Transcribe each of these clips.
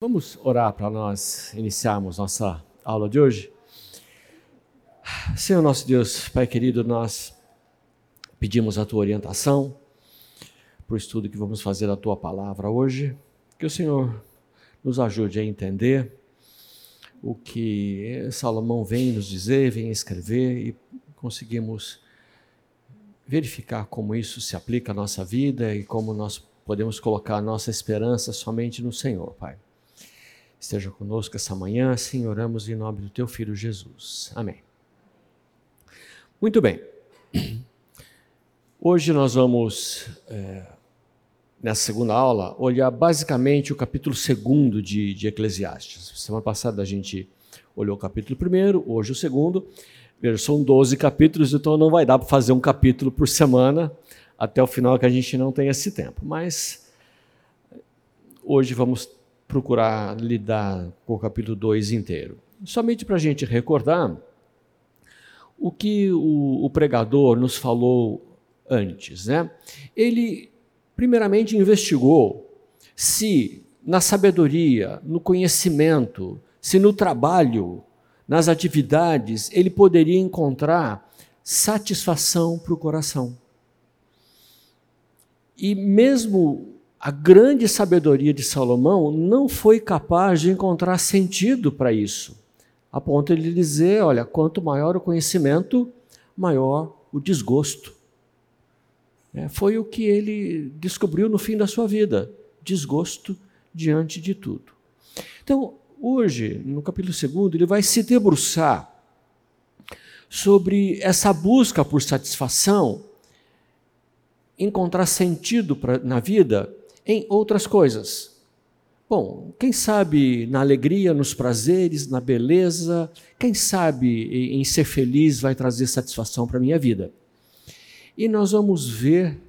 Vamos orar para nós iniciarmos nossa aula de hoje? Senhor nosso Deus, Pai querido, nós pedimos a tua orientação para o estudo que vamos fazer da tua palavra hoje. Que o Senhor nos ajude a entender o que Salomão vem nos dizer, vem escrever e conseguimos verificar como isso se aplica à nossa vida e como nós podemos colocar a nossa esperança somente no Senhor, Pai esteja conosco essa manhã. Assim oramos em nome do teu filho Jesus. Amém. Muito bem. Hoje nós vamos, é, nessa segunda aula, olhar basicamente o capítulo 2 de, de Eclesiastes. Semana passada a gente olhou o capítulo 1, hoje o segundo. Veja, são 12 capítulos, então não vai dar para fazer um capítulo por semana até o final que a gente não tem esse tempo. Mas hoje vamos procurar lidar com o capítulo 2 inteiro. Somente para a gente recordar o que o, o, pregador nos falou antes. Né? Ele, primeiramente, investigou se na sabedoria, no conhecimento, se no trabalho, nas atividades, ele poderia encontrar satisfação para o coração. E mesmo a grande sabedoria de Salomão não foi capaz de encontrar sentido para isso, a ponto de dizer: olha, quanto maior o conhecimento, maior o desgosto. É, foi o que ele descobriu no fim da sua vida: desgosto diante de tudo. Então, hoje, no capítulo 2, ele vai se debruçar sobre essa busca por satisfação, encontrar sentido pra, na vida em outras coisas. Bom, quem sabe na alegria, nos prazeres, na beleza, quem sabe em ser feliz vai trazer satisfação para a minha vida. E nós vamos ver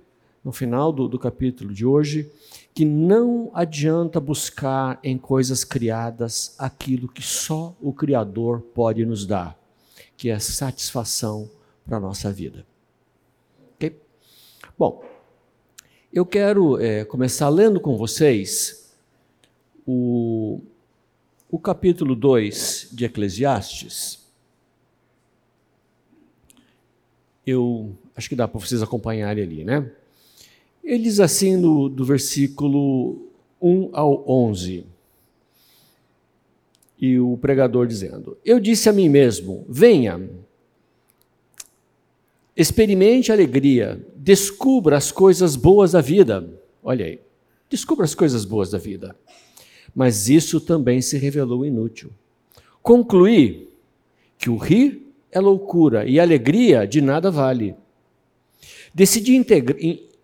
no final do, do capítulo de hoje que não adianta buscar em coisas criadas aquilo que só o Criador pode nos dar, que é satisfação para a nossa vida. Ok? Bom, eu quero é, começar lendo com vocês o, o capítulo 2 de Eclesiastes. Eu acho que dá para vocês acompanharem ali, né? Ele diz assim no, do versículo 1 ao 11. E o pregador dizendo: Eu disse a mim mesmo: Venha Experimente alegria, descubra as coisas boas da vida. Olha aí, descubra as coisas boas da vida. Mas isso também se revelou inútil. Concluí que o rir é loucura e a alegria de nada vale. Decidi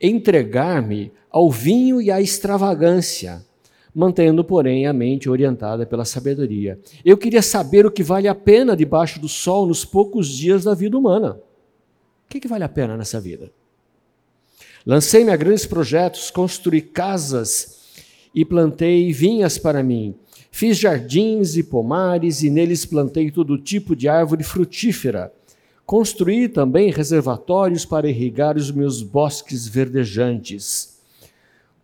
entregar-me ao vinho e à extravagância, mantendo, porém, a mente orientada pela sabedoria. Eu queria saber o que vale a pena debaixo do sol nos poucos dias da vida humana. Que, que vale a pena nessa vida? Lancei-me a grandes projetos, construí casas e plantei vinhas para mim. Fiz jardins e pomares e neles plantei todo tipo de árvore frutífera. Construí também reservatórios para irrigar os meus bosques verdejantes.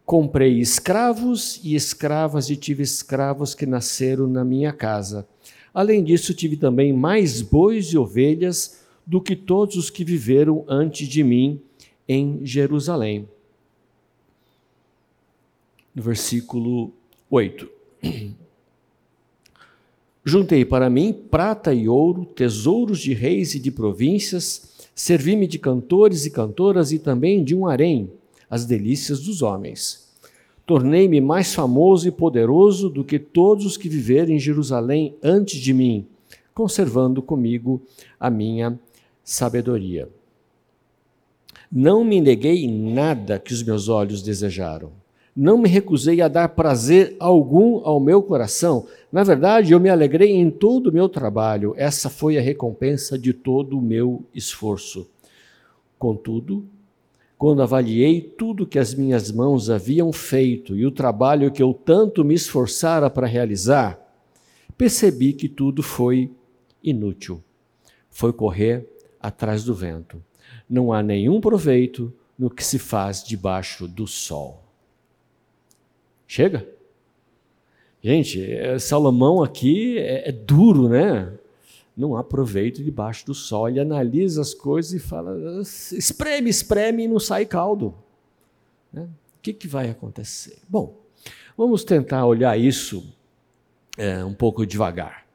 Comprei escravos e escravas e tive escravos que nasceram na minha casa. Além disso, tive também mais bois e ovelhas do que todos os que viveram antes de mim em Jerusalém. No versículo 8. Juntei para mim prata e ouro, tesouros de reis e de províncias, servi-me de cantores e cantoras e também de um harém, as delícias dos homens. Tornei-me mais famoso e poderoso do que todos os que viveram em Jerusalém antes de mim, conservando comigo a minha sabedoria. Não me neguei nada que os meus olhos desejaram. Não me recusei a dar prazer algum ao meu coração. Na verdade, eu me alegrei em todo o meu trabalho. Essa foi a recompensa de todo o meu esforço. Contudo, quando avaliei tudo que as minhas mãos haviam feito e o trabalho que eu tanto me esforçara para realizar, percebi que tudo foi inútil. Foi correr atrás do vento. Não há nenhum proveito no que se faz debaixo do sol. Chega? Gente, é, Salomão aqui é, é duro, né? Não há proveito debaixo do sol. Ele analisa as coisas e fala: espreme, espreme e não sai caldo. Né? O que, que vai acontecer? Bom, vamos tentar olhar isso é, um pouco devagar.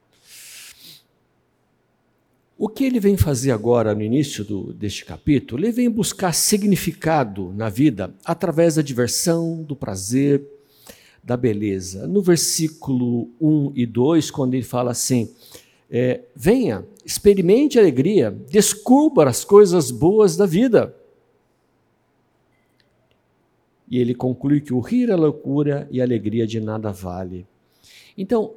O que ele vem fazer agora no início do, deste capítulo? Ele vem buscar significado na vida através da diversão, do prazer, da beleza. No versículo 1 e 2, quando ele fala assim: é, Venha, experimente alegria, descubra as coisas boas da vida. E ele conclui que o rir é loucura e a alegria de nada vale. Então,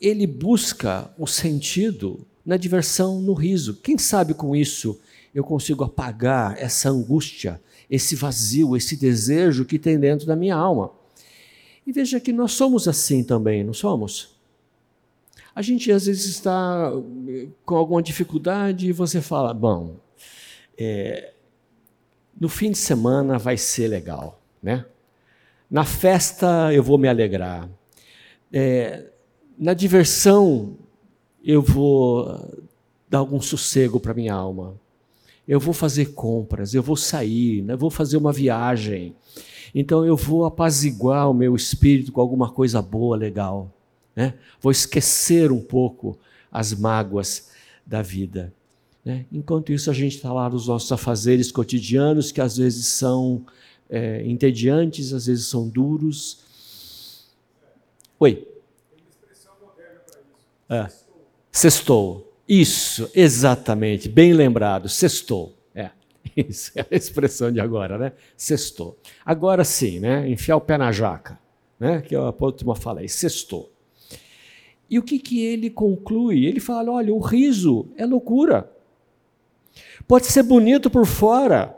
ele busca o sentido na diversão, no riso. Quem sabe com isso eu consigo apagar essa angústia, esse vazio, esse desejo que tem dentro da minha alma. E veja que nós somos assim também, não somos? A gente às vezes está eh, com alguma dificuldade e você fala: bom, é, no fim de semana vai ser legal, né? Na festa eu vou me alegrar. É, na diversão eu vou dar algum sossego para minha alma. Eu vou fazer compras, eu vou sair, né? vou fazer uma viagem. Então eu vou apaziguar o meu espírito com alguma coisa boa, legal. Né? Vou esquecer um pouco as mágoas da vida. Né? Enquanto isso, a gente está lá nos nossos afazeres cotidianos, que às vezes são é, entediantes, às vezes são duros. Oi. Tem uma expressão moderna para isso. É. Sextou. Isso, exatamente, bem lembrado, sextou. É, isso é a expressão de agora, né? Sextou. Agora sim, né? Enfiar o pé na jaca, né? Que a última falei, sextou. E o que, que ele conclui? Ele fala: olha, o riso é loucura. Pode ser bonito por fora,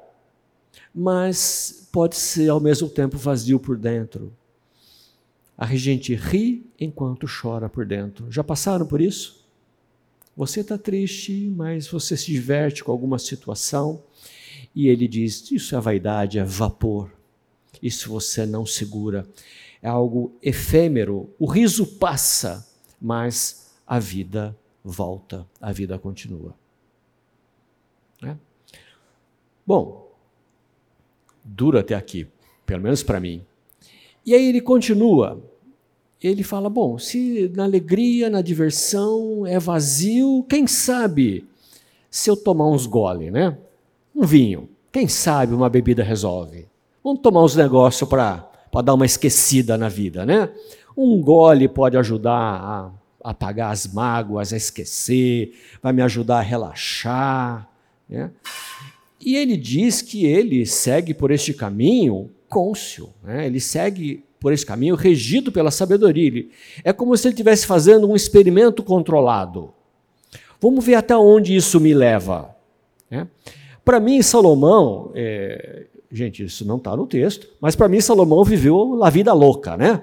mas pode ser ao mesmo tempo vazio por dentro. A gente ri enquanto chora por dentro. Já passaram por isso? Você está triste, mas você se diverte com alguma situação e ele diz: Isso é vaidade, é vapor. Isso você não segura. É algo efêmero. O riso passa, mas a vida volta, a vida continua. É? Bom, duro até aqui, pelo menos para mim. E aí ele continua ele fala: bom, se na alegria, na diversão é vazio, quem sabe se eu tomar uns gole, né? Um vinho, quem sabe uma bebida resolve. Vamos tomar uns negócios para dar uma esquecida na vida, né? Um gole pode ajudar a apagar as mágoas, a esquecer, vai me ajudar a relaxar. Né? E ele diz que ele segue por este caminho côncio, né? ele segue por esse caminho, regido pela sabedoria. É como se ele estivesse fazendo um experimento controlado. Vamos ver até onde isso me leva. Né? Para mim, Salomão, é, gente, isso não está no texto, mas para mim, Salomão viveu a vida louca, né?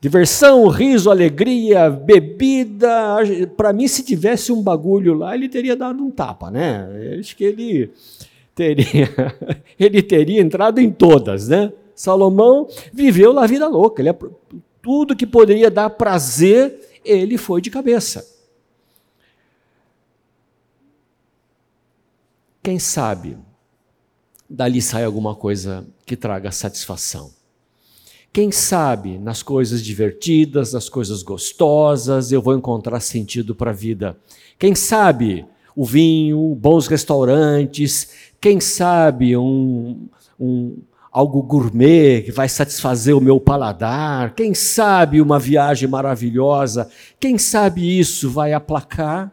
Diversão, riso, alegria, bebida. Para mim, se tivesse um bagulho lá, ele teria dado um tapa, né? Acho que ele teria, ele teria entrado em todas, né? Salomão viveu a vida louca. Ele, tudo que poderia dar prazer, ele foi de cabeça. Quem sabe dali sai alguma coisa que traga satisfação. Quem sabe nas coisas divertidas, nas coisas gostosas, eu vou encontrar sentido para a vida. Quem sabe o vinho, bons restaurantes, quem sabe um, um, algo gourmet que vai satisfazer o meu paladar, quem sabe uma viagem maravilhosa, quem sabe isso vai aplacar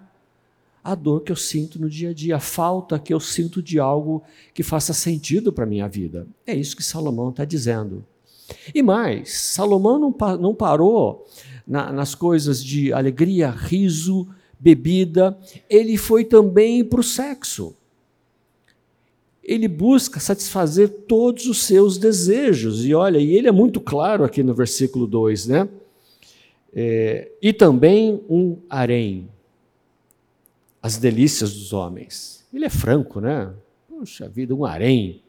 a dor que eu sinto no dia a dia, a falta que eu sinto de algo que faça sentido para a minha vida. É isso que Salomão está dizendo. E mais, Salomão não, não parou na, nas coisas de alegria, riso, bebida, ele foi também para o sexo ele busca satisfazer todos os seus desejos. E olha, e ele é muito claro aqui no versículo 2, né? É, e também um harém, as delícias dos homens. Ele é franco, né? Puxa vida, um harém.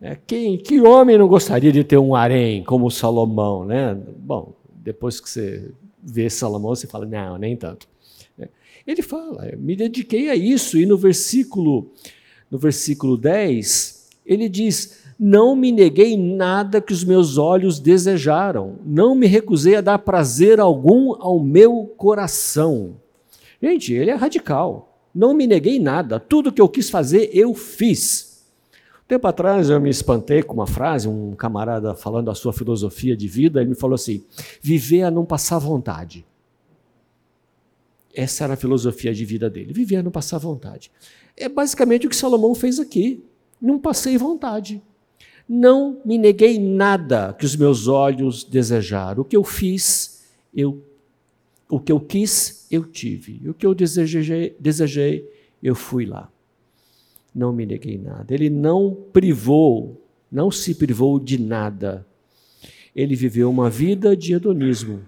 É, quem, que homem não gostaria de ter um harém como Salomão, né? Bom, depois que você vê Salomão, você fala, não, nem tanto. É. Ele fala, me dediquei a isso, e no versículo, no versículo 10, ele diz: Não me neguei nada que os meus olhos desejaram, não me recusei a dar prazer algum ao meu coração. Gente, ele é radical. Não me neguei nada, tudo que eu quis fazer, eu fiz. Tempo atrás eu me espantei com uma frase, um camarada falando a sua filosofia de vida, ele me falou assim: viver é não passar vontade. Essa era a filosofia de vida dele, viver não passar vontade. É basicamente o que Salomão fez aqui. Não passei vontade. Não me neguei nada que os meus olhos desejaram. O que eu fiz, eu o que eu quis, eu tive. O que eu desejei, desejei eu fui lá não me neguei nada. Ele não privou, não se privou de nada. Ele viveu uma vida de hedonismo.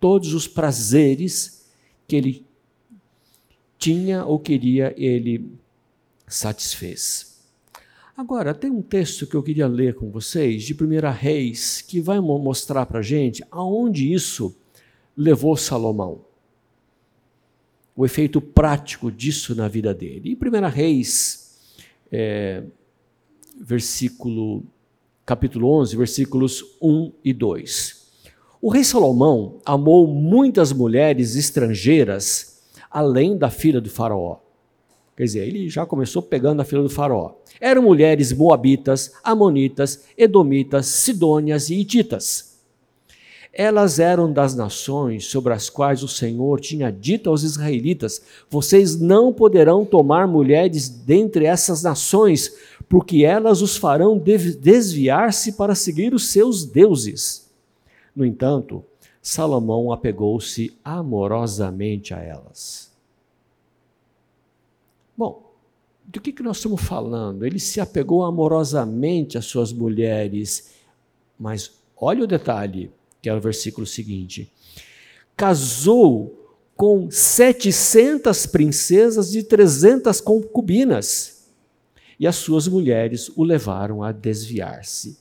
Todos os prazeres que ele tinha ou queria, ele satisfez. Agora, tem um texto que eu queria ler com vocês, de 1 Reis, que vai mostrar para a gente aonde isso levou Salomão. O efeito prático disso na vida dele. Em 1 Reis é, versículo, capítulo 11, versículos 1 e 2. O rei Salomão amou muitas mulheres estrangeiras além da filha do faraó. Quer dizer, ele já começou pegando a filha do faraó. Eram mulheres moabitas, amonitas, edomitas, sidônias e hititas. Elas eram das nações sobre as quais o Senhor tinha dito aos israelitas: Vocês não poderão tomar mulheres dentre essas nações, porque elas os farão desviar-se para seguir os seus deuses. No entanto, Salomão apegou-se amorosamente a elas. Bom, do que, que nós estamos falando? Ele se apegou amorosamente às suas mulheres, mas olha o detalhe: que é o versículo seguinte. Casou com 700 princesas e 300 concubinas, e as suas mulheres o levaram a desviar-se.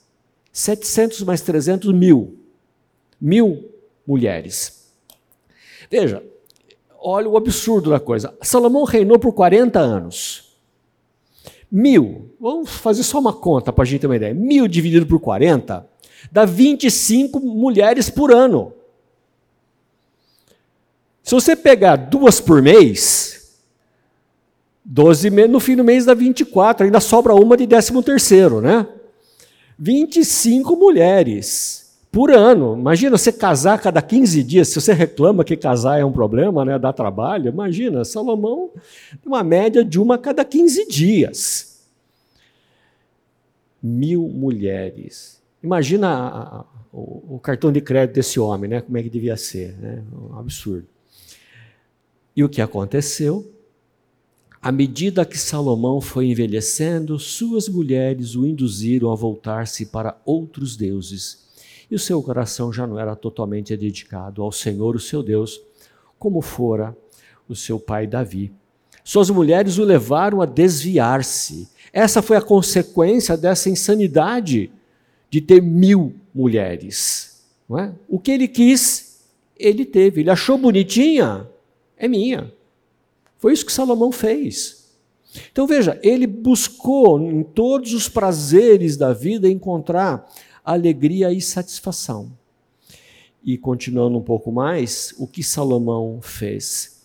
700 mais 300, mil. Mil mulheres. Veja, olha o absurdo da coisa. Salomão reinou por 40 anos. Mil, vamos fazer só uma conta para a gente ter uma ideia. Mil dividido por 40 dá 25 mulheres por ano. Se você pegar duas por mês, 12 meses, no fim do mês dá 24, ainda sobra uma de 13 terceiro, né? 25 mulheres por ano. Imagina você casar cada 15 dias, se você reclama que casar é um problema, né, dá trabalho, imagina, Salomão, uma média de uma cada 15 dias. Mil mulheres. Imagina a, a, o, o, cartão de crédito desse homem, né? como é que devia ser. Né? Um absurdo. E o que aconteceu? À medida que Salomão foi envelhecendo, suas mulheres o induziram a voltar-se para outros deuses. E o seu coração já não era totalmente dedicado ao Senhor, o seu Deus, como fora o seu pai Davi. Suas mulheres o levaram a desviar-se. Essa foi a consequência dessa insanidade de ter mil mulheres. É? O que ele quis, ele teve. Ele achou bonitinha, é minha. Foi isso que Salomão fez. Então veja, ele buscou em todos os prazeres da vida encontrar alegria e satisfação. E continuando um pouco mais, o que Salomão fez?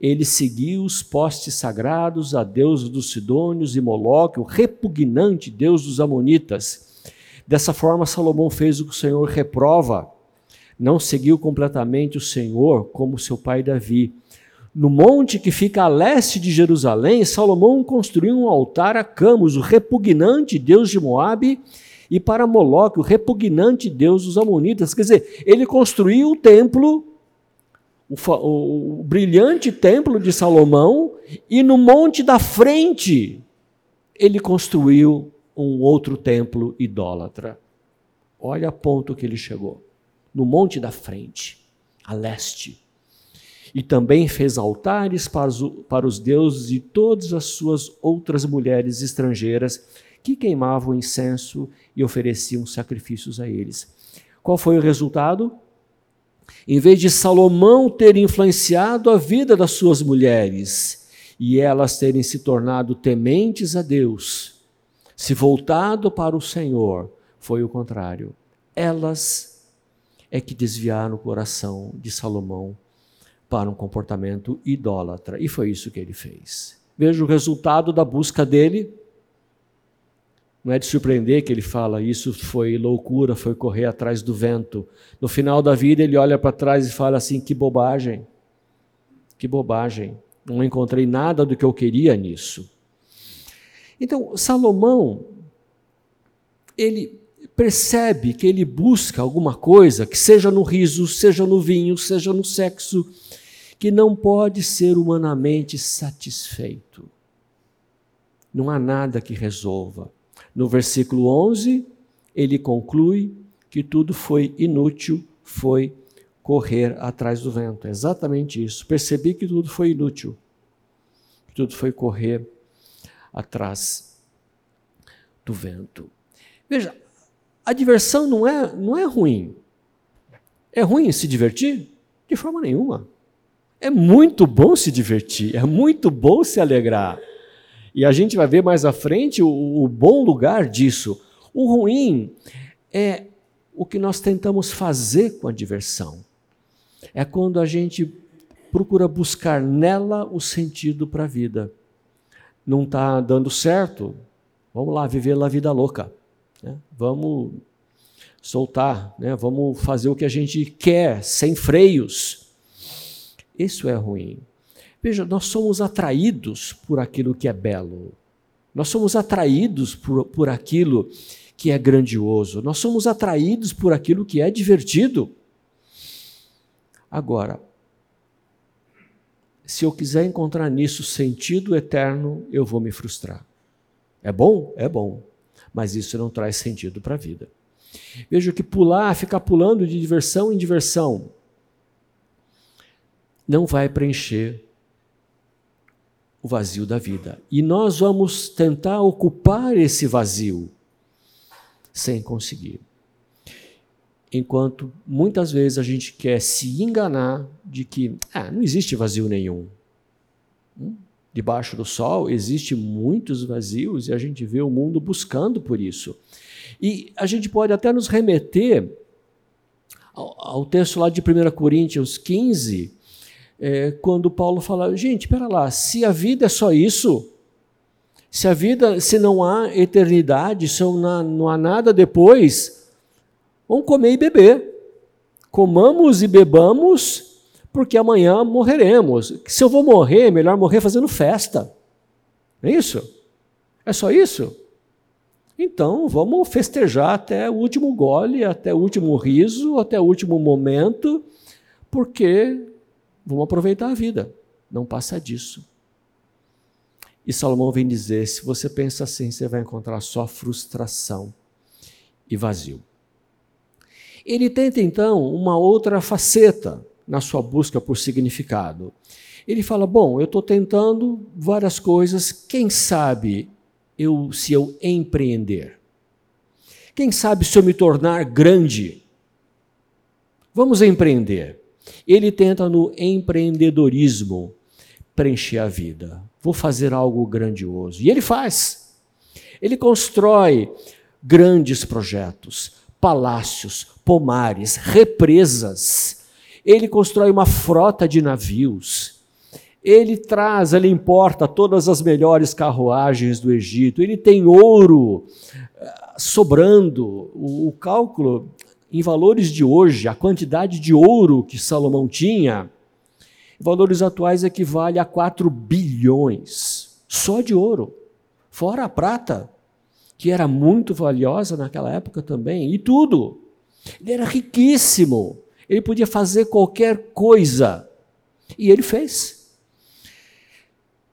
Ele seguiu os postes sagrados a Deus dos Sidônios e Moloque, o repugnante Deus dos Amonitas Dessa forma, Salomão fez o que o Senhor reprova. Não seguiu completamente o Senhor como seu pai Davi. No monte que fica a leste de Jerusalém, Salomão construiu um altar a Camus, o repugnante deus de Moabe, e para Moloque, o repugnante deus dos Amonitas. Quer dizer, ele construiu o templo, o, o, brilhante templo de Salomão, e no monte da frente ele construiu um outro templo idólatra. Olha a ponto que ele chegou. No monte da frente, a leste. E também fez altares para os, para os deuses e todas as suas outras mulheres estrangeiras que queimavam incenso e ofereciam sacrifícios a eles. Qual foi o resultado? Em vez de Salomão ter influenciado a vida das suas mulheres e elas terem se tornado tementes a Deus, se voltado para o Senhor, foi o contrário. Elas é que desviaram o coração de Salomão para um comportamento idólatra. E foi isso que ele fez. Veja o resultado da busca dele. Não é de surpreender que ele fala isso foi loucura, foi correr atrás do vento. No final da vida ele olha para trás e fala assim: que bobagem, que bobagem. Não encontrei nada do que eu queria nisso. Então, Salomão, ele percebe que ele busca alguma coisa, que seja no riso, seja no vinho, seja no sexo, que não pode ser humanamente satisfeito. Não há nada que resolva. No versículo 11, ele conclui que tudo foi inútil, foi correr atrás do vento. É exatamente isso. Percebi que tudo foi inútil. Tudo foi correr atrás do vento. Veja, a diversão não é, não é ruim. É ruim se divertir? De forma nenhuma. É muito bom se divertir, é muito bom se alegrar. E a gente vai ver mais à frente o, o bom lugar disso. O ruim é o que nós tentamos fazer com a diversão. É quando a gente procura buscar nela o sentido para a vida. Não está dando certo? Vamos lá, viver a vida louca. Né? Vamos soltar, né? vamos fazer o que a gente quer, sem freios. Isso é ruim. Veja, nós somos atraídos por aquilo que é belo. Nós somos atraídos por, por aquilo que é grandioso. Nós somos atraídos por aquilo que é divertido. Agora, se eu quiser encontrar nisso sentido eterno, eu vou me frustrar. É bom? É bom. Mas isso não traz sentido para a vida. Veja que pular, ficar pulando de diversão em diversão, não vai preencher o vazio da vida. E nós vamos tentar ocupar esse vazio sem conseguir. Enquanto muitas vezes a gente quer se enganar de que ah, não existe vazio nenhum. Hum? Debaixo do sol existe muitos vazios e a gente vê o mundo buscando por isso. E a gente pode até nos remeter ao, ao texto lá de 1 Coríntios 15, é, quando Paulo fala, gente, espera lá, se a vida é só isso, se a vida, se não há eternidade, se não há, nada depois, vamos comer e beber. Comamos e bebamos, porque amanhã morreremos. Se eu vou morrer, é melhor morrer fazendo festa. É isso? É só isso? Então, vamos festejar até o último gole, até o último riso, até o último momento, porque Vamos aproveitar a vida, não passa disso. E Salomão vem dizer: se você pensa assim, você vai encontrar só frustração e vazio. Ele tenta então uma outra faceta na sua busca por significado. Ele fala: bom, eu estou tentando várias coisas, quem sabe eu, se eu empreender? Quem sabe se eu me tornar grande? Vamos empreender. Ele tenta no empreendedorismo preencher a vida. Vou fazer algo grandioso. E ele faz. Ele constrói grandes projetos, palácios, pomares, represas. Ele constrói uma frota de navios. Ele traz, ele importa todas as melhores carruagens do Egito. Ele tem ouro eh, sobrando. O, cálculo em valores de hoje, a quantidade de ouro que Salomão tinha, em valores atuais equivale a 4 bilhões só de ouro, fora a prata, que era muito valiosa naquela época também, e tudo. Ele era riquíssimo, ele podia fazer qualquer coisa, e ele fez.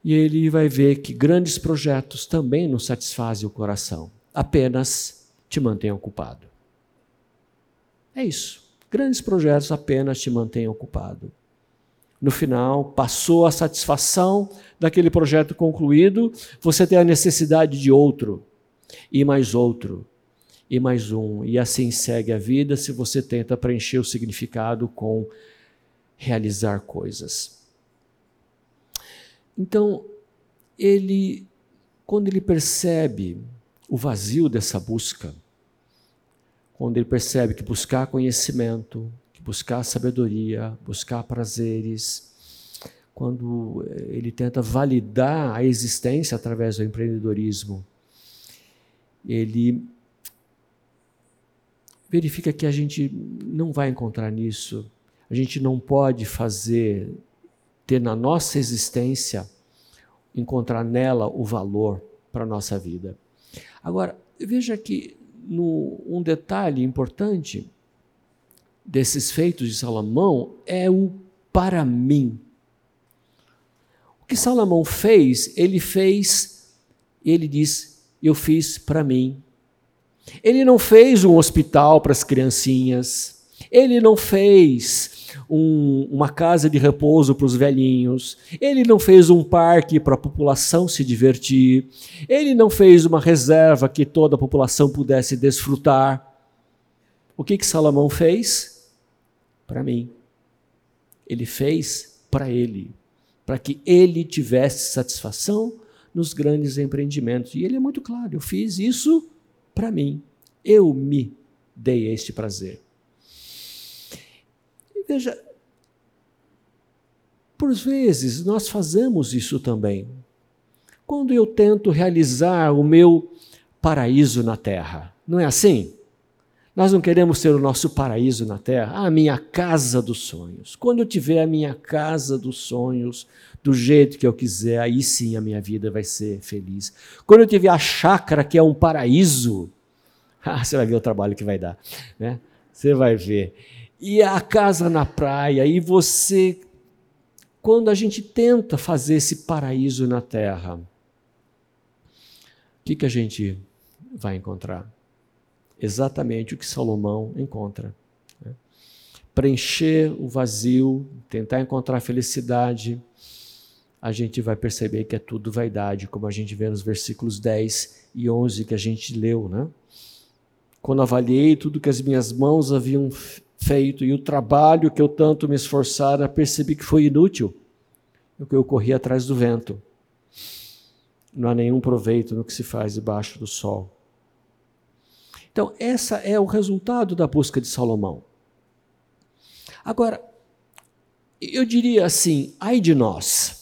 E ele vai ver que grandes projetos também não satisfazem o coração, apenas te mantém ocupado. É isso. Grandes projetos apenas te mantêm ocupado. No final, passou a satisfação daquele projeto concluído, você tem a necessidade de outro, e mais outro, e mais um, e assim segue a vida se você tenta preencher o significado com realizar coisas. Então, ele, quando ele percebe o vazio dessa busca, quando ele percebe que buscar conhecimento, que buscar sabedoria, buscar prazeres, quando ele tenta validar a existência através do empreendedorismo, ele verifica que a gente não vai encontrar nisso. A gente não pode fazer, ter na nossa existência, encontrar nela o valor para a nossa vida. Agora, veja que no, um detalhe importante desses feitos de Salomão é o para mim. O que Salomão fez, ele fez, ele diz, eu fiz para mim. Ele não fez um hospital para as criancinhas, ele não fez um, uma casa de repouso para os velhinhos, ele não fez um parque para a população se divertir, ele não fez uma reserva que toda a população pudesse desfrutar. O que, que Salomão fez? Para mim. Ele fez para ele, para que ele tivesse satisfação nos grandes empreendimentos. E ele é muito claro: eu fiz isso para mim. Eu me dei este prazer. Veja, por vezes nós fazemos isso também. Quando eu tento realizar o meu paraíso na terra, não é assim? Nós não queremos ter o nosso paraíso na terra, a minha casa dos sonhos. Quando eu tiver a minha casa dos sonhos, do jeito que eu quiser, aí sim a minha vida vai ser feliz. Quando eu tiver a chácara, que é um paraíso, ah, você vai ver o trabalho que vai dar, né? Você vai ver. E a casa na praia, e você. Quando a gente tenta fazer esse paraíso na terra, o que, que a gente vai encontrar? Exatamente o que Salomão encontra. Né? Preencher o vazio, tentar encontrar felicidade, a gente vai perceber que é tudo vaidade, como a gente vê nos versículos 10 e 11 que a gente leu, né? Quando avaliei tudo que as minhas mãos haviam feito e o trabalho que eu tanto me esforçara, percebi que foi inútil, porque eu corri atrás do vento. Não há nenhum proveito no que se faz debaixo do sol. Então, essa é o resultado da busca de Salomão. Agora, eu diria assim, ai de nós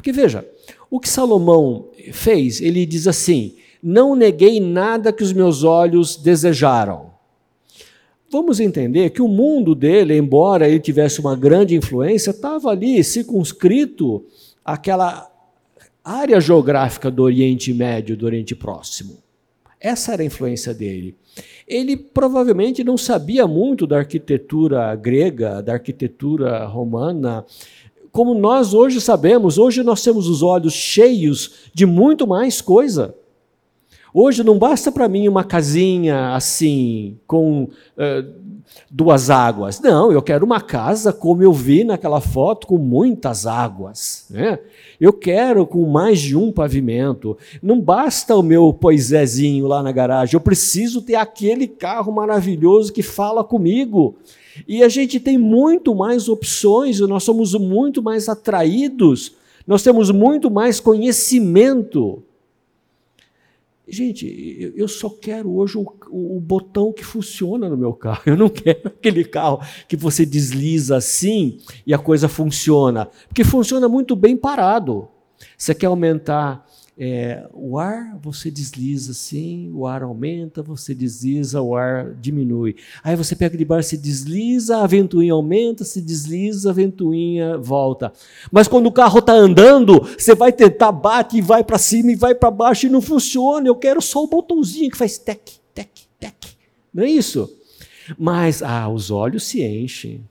porque veja, o que Salomão fez, ele diz assim: Não neguei nada que os meus olhos desejaram. Vamos entender que o mundo dele, embora ele tivesse uma grande influência, estava ali circunscrito àquela área geográfica do Oriente Médio, do Oriente Próximo. Essa era a influência dele. Ele provavelmente não sabia muito da arquitetura grega, da arquitetura romana, como nós hoje sabemos, hoje nós temos os olhos cheios de muito mais coisa. Hoje não basta para mim uma casinha assim, com uh, duas águas. Não, eu quero uma casa como eu vi naquela foto, com muitas águas. Né? Eu quero com mais de um pavimento. Não basta o meu poisézinho lá na garagem, eu preciso ter aquele carro maravilhoso que fala comigo. E a gente tem muito mais opções, nós somos muito mais atraídos, nós temos muito mais conhecimento. Gente, eu só quero hoje o, o, botão que funciona no meu carro. Eu não quero aquele carro que você desliza assim e a coisa funciona. Porque funciona muito bem parado. Você quer aumentar é, o ar você desliza assim, o ar aumenta, você desliza, o ar diminui. Aí você pega de baixo, se desliza, a ventoinha aumenta, se desliza, a ventoinha volta. Mas quando o carro está andando, você vai tentar, bate e vai para cima e vai para baixo e não funciona. Eu quero só o botãozinho que faz tec, tec, tec. Não é isso? Mas ah, os olhos se enchem.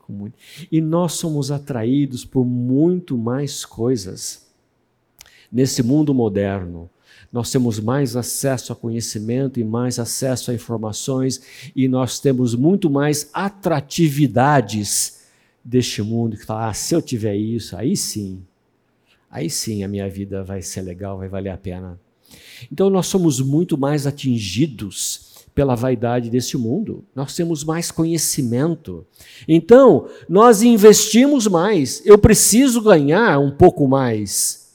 E nós somos atraídos por muito mais coisas Nesse mundo moderno, nós temos mais acesso a conhecimento e mais acesso a informações e nós temos muito mais atratividades deste mundo que fala, ah, se eu tiver isso, aí sim, aí sim a minha vida vai ser legal, vai valer a pena. Então nós somos muito mais atingidos pela vaidade deste mundo. Nós temos mais conhecimento. Então, nós investimos mais. Eu preciso ganhar um pouco mais.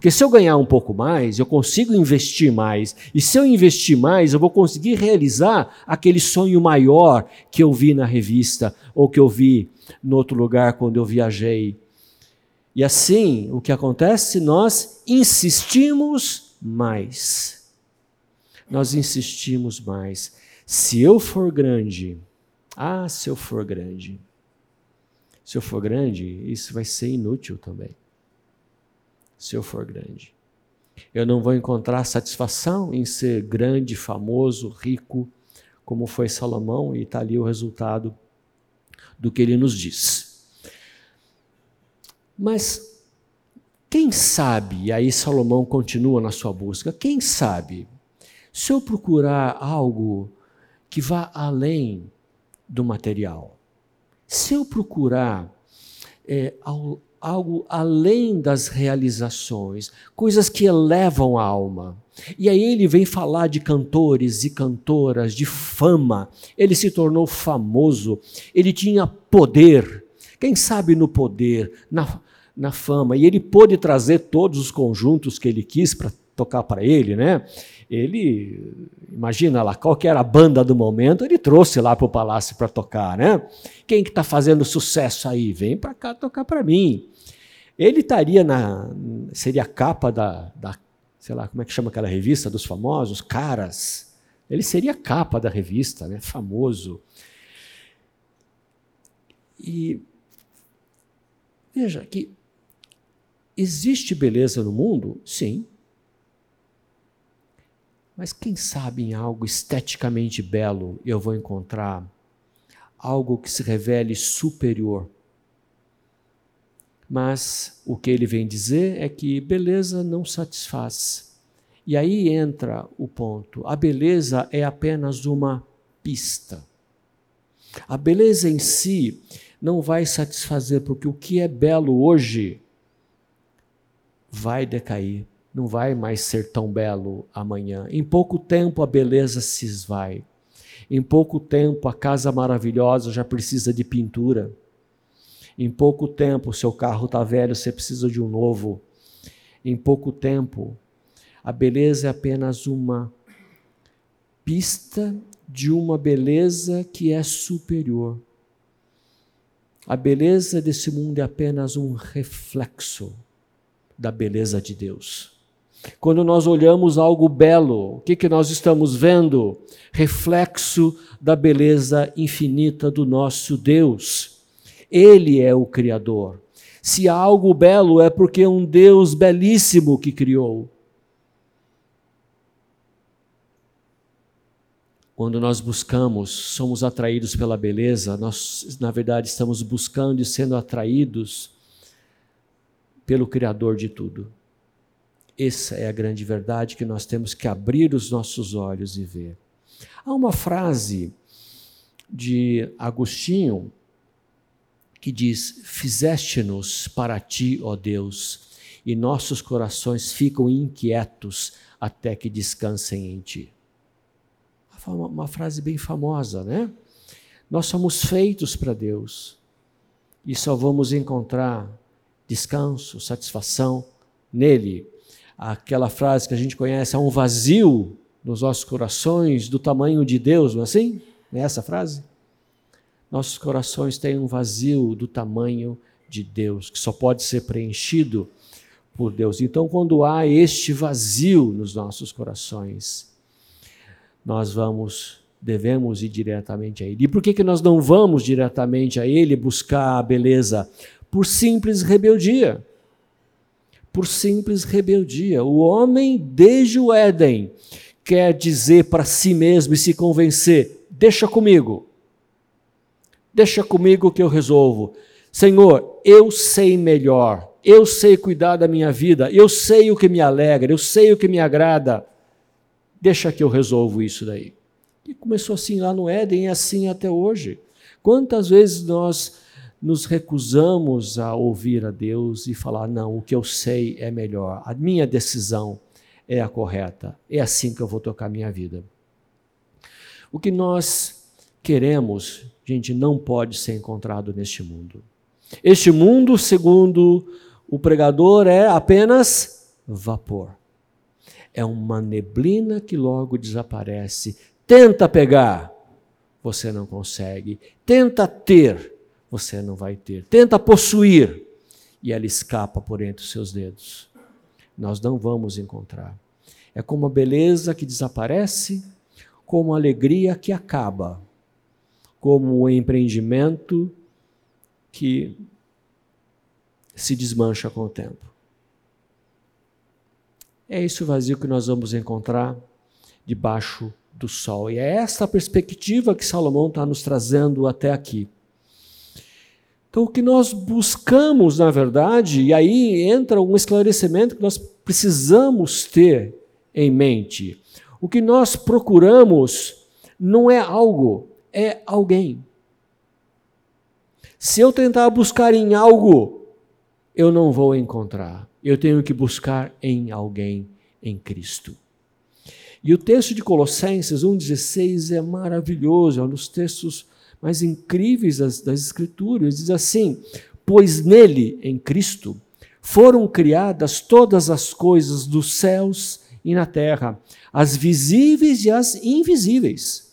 Porque se eu ganhar um pouco mais, eu consigo investir mais. E se eu investir mais, eu vou conseguir realizar aquele sonho maior que eu vi na revista ou que eu vi no outro lugar quando eu viajei. E assim, o que acontece? Nós insistimos mais. Nós insistimos mais. Se eu for grande, ah, se eu for grande. Se eu for grande, isso vai ser inútil também. Se eu for grande. Eu não vou encontrar satisfação em ser grande, famoso, rico, como foi Salomão, e está ali o resultado do que ele nos diz. Mas quem sabe, e aí Salomão continua na sua busca, quem sabe, se eu procurar algo que vá além do material, se eu procurar é, algo além das realizações, coisas que elevam a alma. E aí ele vem falar de cantores e cantoras, de fama. Ele se tornou famoso, ele tinha poder. Quem sabe no poder, na, na fama. E ele pôde trazer todos os conjuntos que ele quis para tocar para ele, né? Ele, imagina lá, qual que era a banda do momento, ele trouxe lá para o palácio para tocar, né? Quem que está fazendo sucesso aí? Vem para cá tocar para mim. Ele estaria na. seria a capa da, da. sei lá, como é que chama aquela revista dos famosos? Caras. Ele seria a capa da revista, né? Famoso. E. Veja que. Existe beleza no mundo? Sim. Mas quem sabe em algo esteticamente belo eu vou encontrar algo que se revele superior mas o que ele vem dizer é que beleza não satisfaz. E aí entra o ponto: a beleza é apenas uma pista. A beleza em si não vai satisfazer, porque o que é belo hoje vai decair, não vai mais ser tão belo amanhã. Em pouco tempo a beleza se esvai. Em pouco tempo a casa maravilhosa já precisa de pintura. Em pouco tempo, seu carro está velho, você precisa de um novo. Em pouco tempo, a beleza é apenas uma pista de uma beleza que é superior. A beleza desse mundo é apenas um reflexo da beleza de Deus. Quando nós olhamos algo belo, o que, que nós estamos vendo? Reflexo da beleza infinita do nosso Deus. Ele é o Criador. Se há algo belo, é porque um Deus belíssimo que criou. Quando nós buscamos, somos atraídos pela beleza, nós, na verdade, estamos buscando e sendo atraídos pelo Criador de tudo. Essa é a grande verdade que nós temos que abrir os nossos olhos e ver. Há uma frase de Agostinho que diz: Fizeste-nos para ti, ó Deus, e nossos corações ficam inquietos até que descansem em ti. Uma, uma frase bem famosa, né? Nós somos feitos para Deus e só vamos encontrar descanso, satisfação nele. Aquela frase que a gente conhece, há um vazio nos nossos corações do tamanho de Deus, não é assim? É essa frase? Nossos corações têm um vazio do tamanho de Deus, que só pode ser preenchido por Deus. Então, quando há este vazio nos nossos corações, nós vamos, devemos ir diretamente a Ele. E por que, que nós não vamos diretamente a Ele buscar a beleza? Por simples rebeldia. Por simples rebeldia. O homem, desde o Éden, quer dizer para si mesmo e se convencer: deixa comigo Deixa comigo que eu resolvo. Senhor, eu sei melhor, eu sei cuidar da minha vida, eu sei o que me alegra, eu sei o que me agrada. Deixa que eu resolvo isso daí. E começou assim lá no Éden e assim até hoje. Quantas vezes nós nos recusamos a ouvir a Deus e falar: não, o que eu sei é melhor, a minha decisão é a correta, é assim que eu vou tocar minha vida. O que nós queremos, gente, não pode ser encontrado neste mundo. Este mundo, segundo o pregador, é apenas vapor. É uma neblina que logo desaparece. Tenta pegar, você não consegue. Tenta ter, você não vai ter. Tenta possuir, e ela escapa por entre os seus dedos. Nós não vamos encontrar. É como a beleza que desaparece, como a alegria que acaba, como o empreendimento que se desmancha com o tempo. É esse o vazio que nós vamos encontrar debaixo do sol. E é essa perspectiva que Salomão está nos trazendo até aqui. Então, o que nós buscamos, na verdade, e aí entra um esclarecimento que nós precisamos ter em mente. O que nós procuramos não é algo, é alguém. Se eu tentar buscar em algo, eu não vou encontrar. Eu tenho que buscar em alguém, em Cristo. E o texto de Colossenses 1,16 é maravilhoso, é um dos textos mais incríveis das, das Escrituras. Diz assim: Pois nele, em Cristo, foram criadas todas as coisas dos céus e na terra, as visíveis e as invisíveis,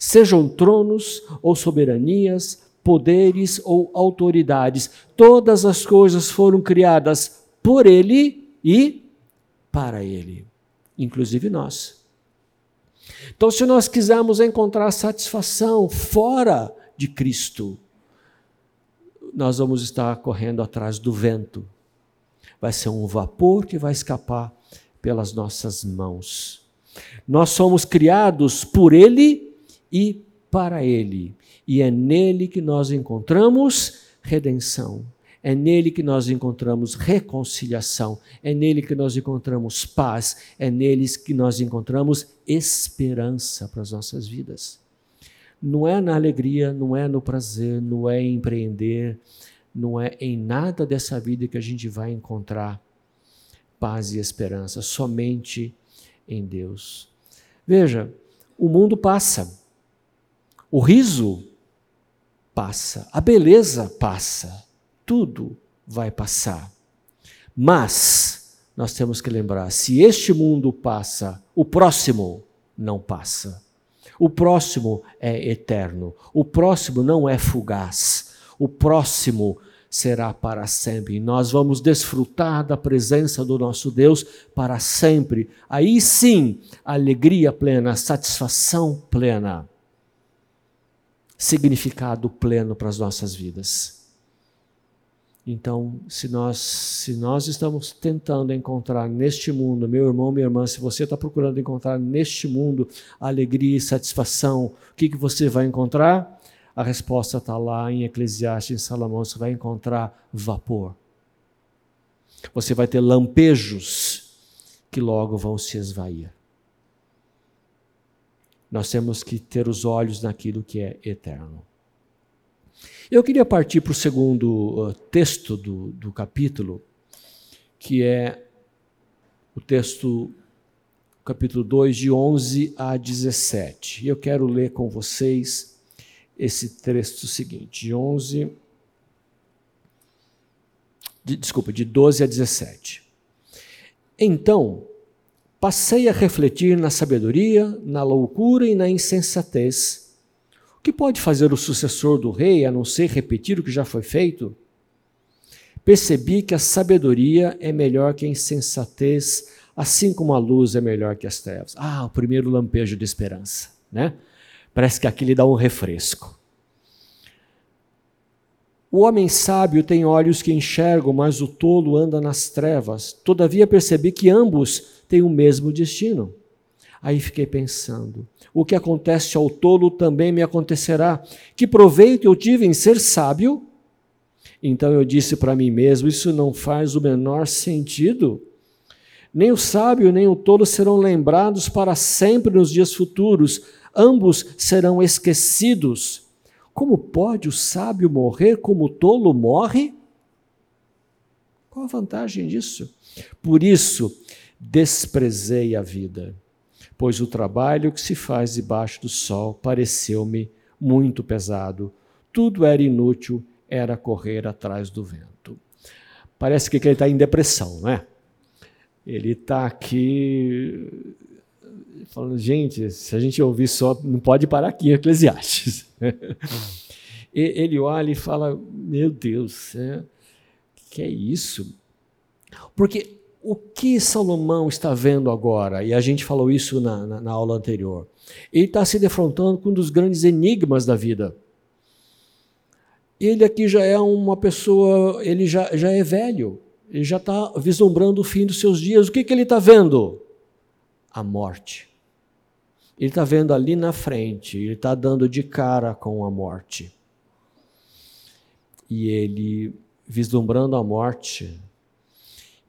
sejam tronos ou soberanias, poderes ou autoridades, todas as coisas foram criadas por Ele e para Ele, inclusive nós. Então, se nós quisermos encontrar satisfação fora de Cristo, nós vamos estar correndo atrás do vento. Vai ser um vapor que vai escapar pelas nossas mãos. Nós somos criados por Ele e para Ele, e é nele que nós encontramos redenção. É nele que nós encontramos reconciliação, é nele que nós encontramos paz, é nele que nós encontramos esperança para as nossas vidas. Não é na alegria, não é no prazer, não é em empreender, não é em nada dessa vida que a gente vai encontrar paz e esperança, somente em Deus. Veja, o mundo passa, o riso passa, a beleza passa tudo vai passar. Mas nós temos que lembrar: se este mundo passa, o próximo não passa. O próximo é eterno. O próximo não é fugaz. O próximo será para sempre. Nós vamos desfrutar da presença do nosso Deus para sempre. Aí sim, alegria plena, satisfação plena, significado pleno para as nossas vidas. Então, se nós, se nós estamos tentando encontrar neste mundo, meu irmão, minha irmã, se você está procurando encontrar neste mundo alegria e satisfação, o que, que você vai encontrar? A resposta está lá em Eclesiastes, em Salomão, você vai encontrar vapor. Você vai ter lampejos que logo vão se esvair. Nós temos que ter os olhos naquilo que é eterno. Eu queria partir para o segundo uh, texto do, do capítulo, que é o texto, capítulo 2, de 11 a 17. E eu quero ler com vocês esse texto seguinte, de 11. De, desculpa, de 12 a 17. Então, passei a refletir na sabedoria, na loucura e na insensatez o que pode fazer o sucessor do rei a não ser repetir o que já foi feito? Percebi que a sabedoria é melhor que a insensatez, assim como a luz é melhor que as trevas. Ah, o primeiro lampejo de esperança, né? Parece que aqui lhe dá um refresco. O homem sábio tem olhos que enxergam, mas o tolo anda nas trevas. Todavia percebi que ambos têm o mesmo destino. Aí fiquei pensando: o que acontece ao tolo também me acontecerá. Que proveito eu tive em ser sábio? Então eu disse para mim mesmo: isso não faz o menor sentido. Nem o sábio nem o tolo serão lembrados para sempre nos dias futuros, ambos serão esquecidos. Como pode o sábio morrer como o tolo morre? Qual a vantagem disso? Por isso, desprezei a vida pois o trabalho que se faz debaixo do sol pareceu-me muito pesado. Tudo era inútil, era correr atrás do vento. Parece que ele está em depressão, não é? Ele está aqui falando, gente, se a gente ouvir só, não pode parar aqui Eclesiastes. ele olha e fala, meu Deus, é, que é isso? Porque o que Salomão está vendo agora, e a gente falou isso na, na, na aula anterior, ele está se defrontando com um dos grandes enigmas da vida. Ele aqui já é uma pessoa, ele já, já é velho, ele já está vislumbrando o fim dos seus dias. O que, que ele está vendo? A morte. Ele está vendo ali na frente, ele está dando de cara com a morte. E ele, vislumbrando a morte,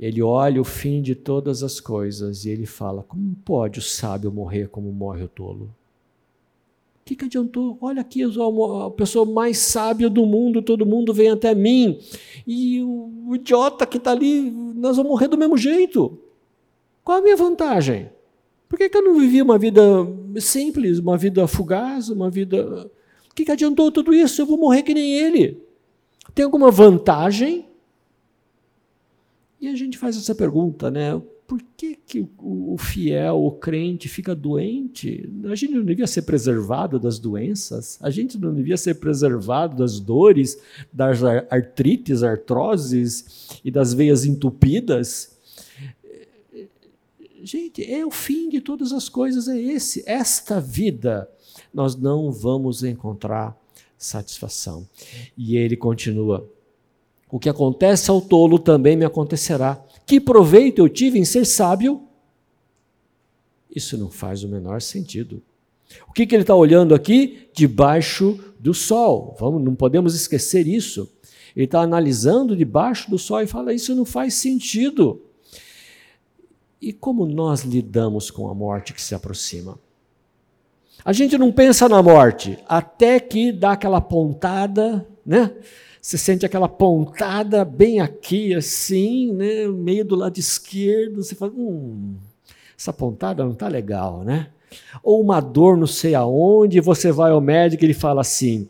ele olha o fim de todas as coisas e ele fala: Como pode o sábio morrer como morre o tolo? O que, que adiantou? Olha aqui, a pessoa mais sábia do mundo, todo mundo vem até mim. E o idiota que está ali, nós vamos morrer do mesmo jeito. Qual a minha vantagem? Por que, que eu não vivi uma vida simples, uma vida fugaz, uma vida. O que, que adiantou tudo isso? Eu vou morrer que nem ele. Tem alguma vantagem? E a gente faz essa pergunta, né? Por que, que o fiel, o crente, fica doente? A gente não devia ser preservado das doenças? A gente não devia ser preservado das dores, das artrites, artroses e das veias entupidas? Gente, é o fim de todas as coisas, é esse. Esta vida nós não vamos encontrar satisfação. E ele continua: O que acontece ao tolo também me acontecerá. Que proveito eu tive em ser sábio? Isso não faz o menor sentido. O que, que ele está olhando aqui? Debaixo do sol. Vamos, não podemos esquecer isso. Ele está analisando debaixo do sol e fala: Isso não faz sentido. E como nós lidamos com a morte que se aproxima? A gente não pensa na morte até que dá aquela pontada, né? Você sente aquela pontada bem aqui, assim, né? Meio do lado esquerdo. Você fala, hum, essa pontada não está legal, né? Ou uma dor não sei aonde, você vai ao médico e ele fala assim: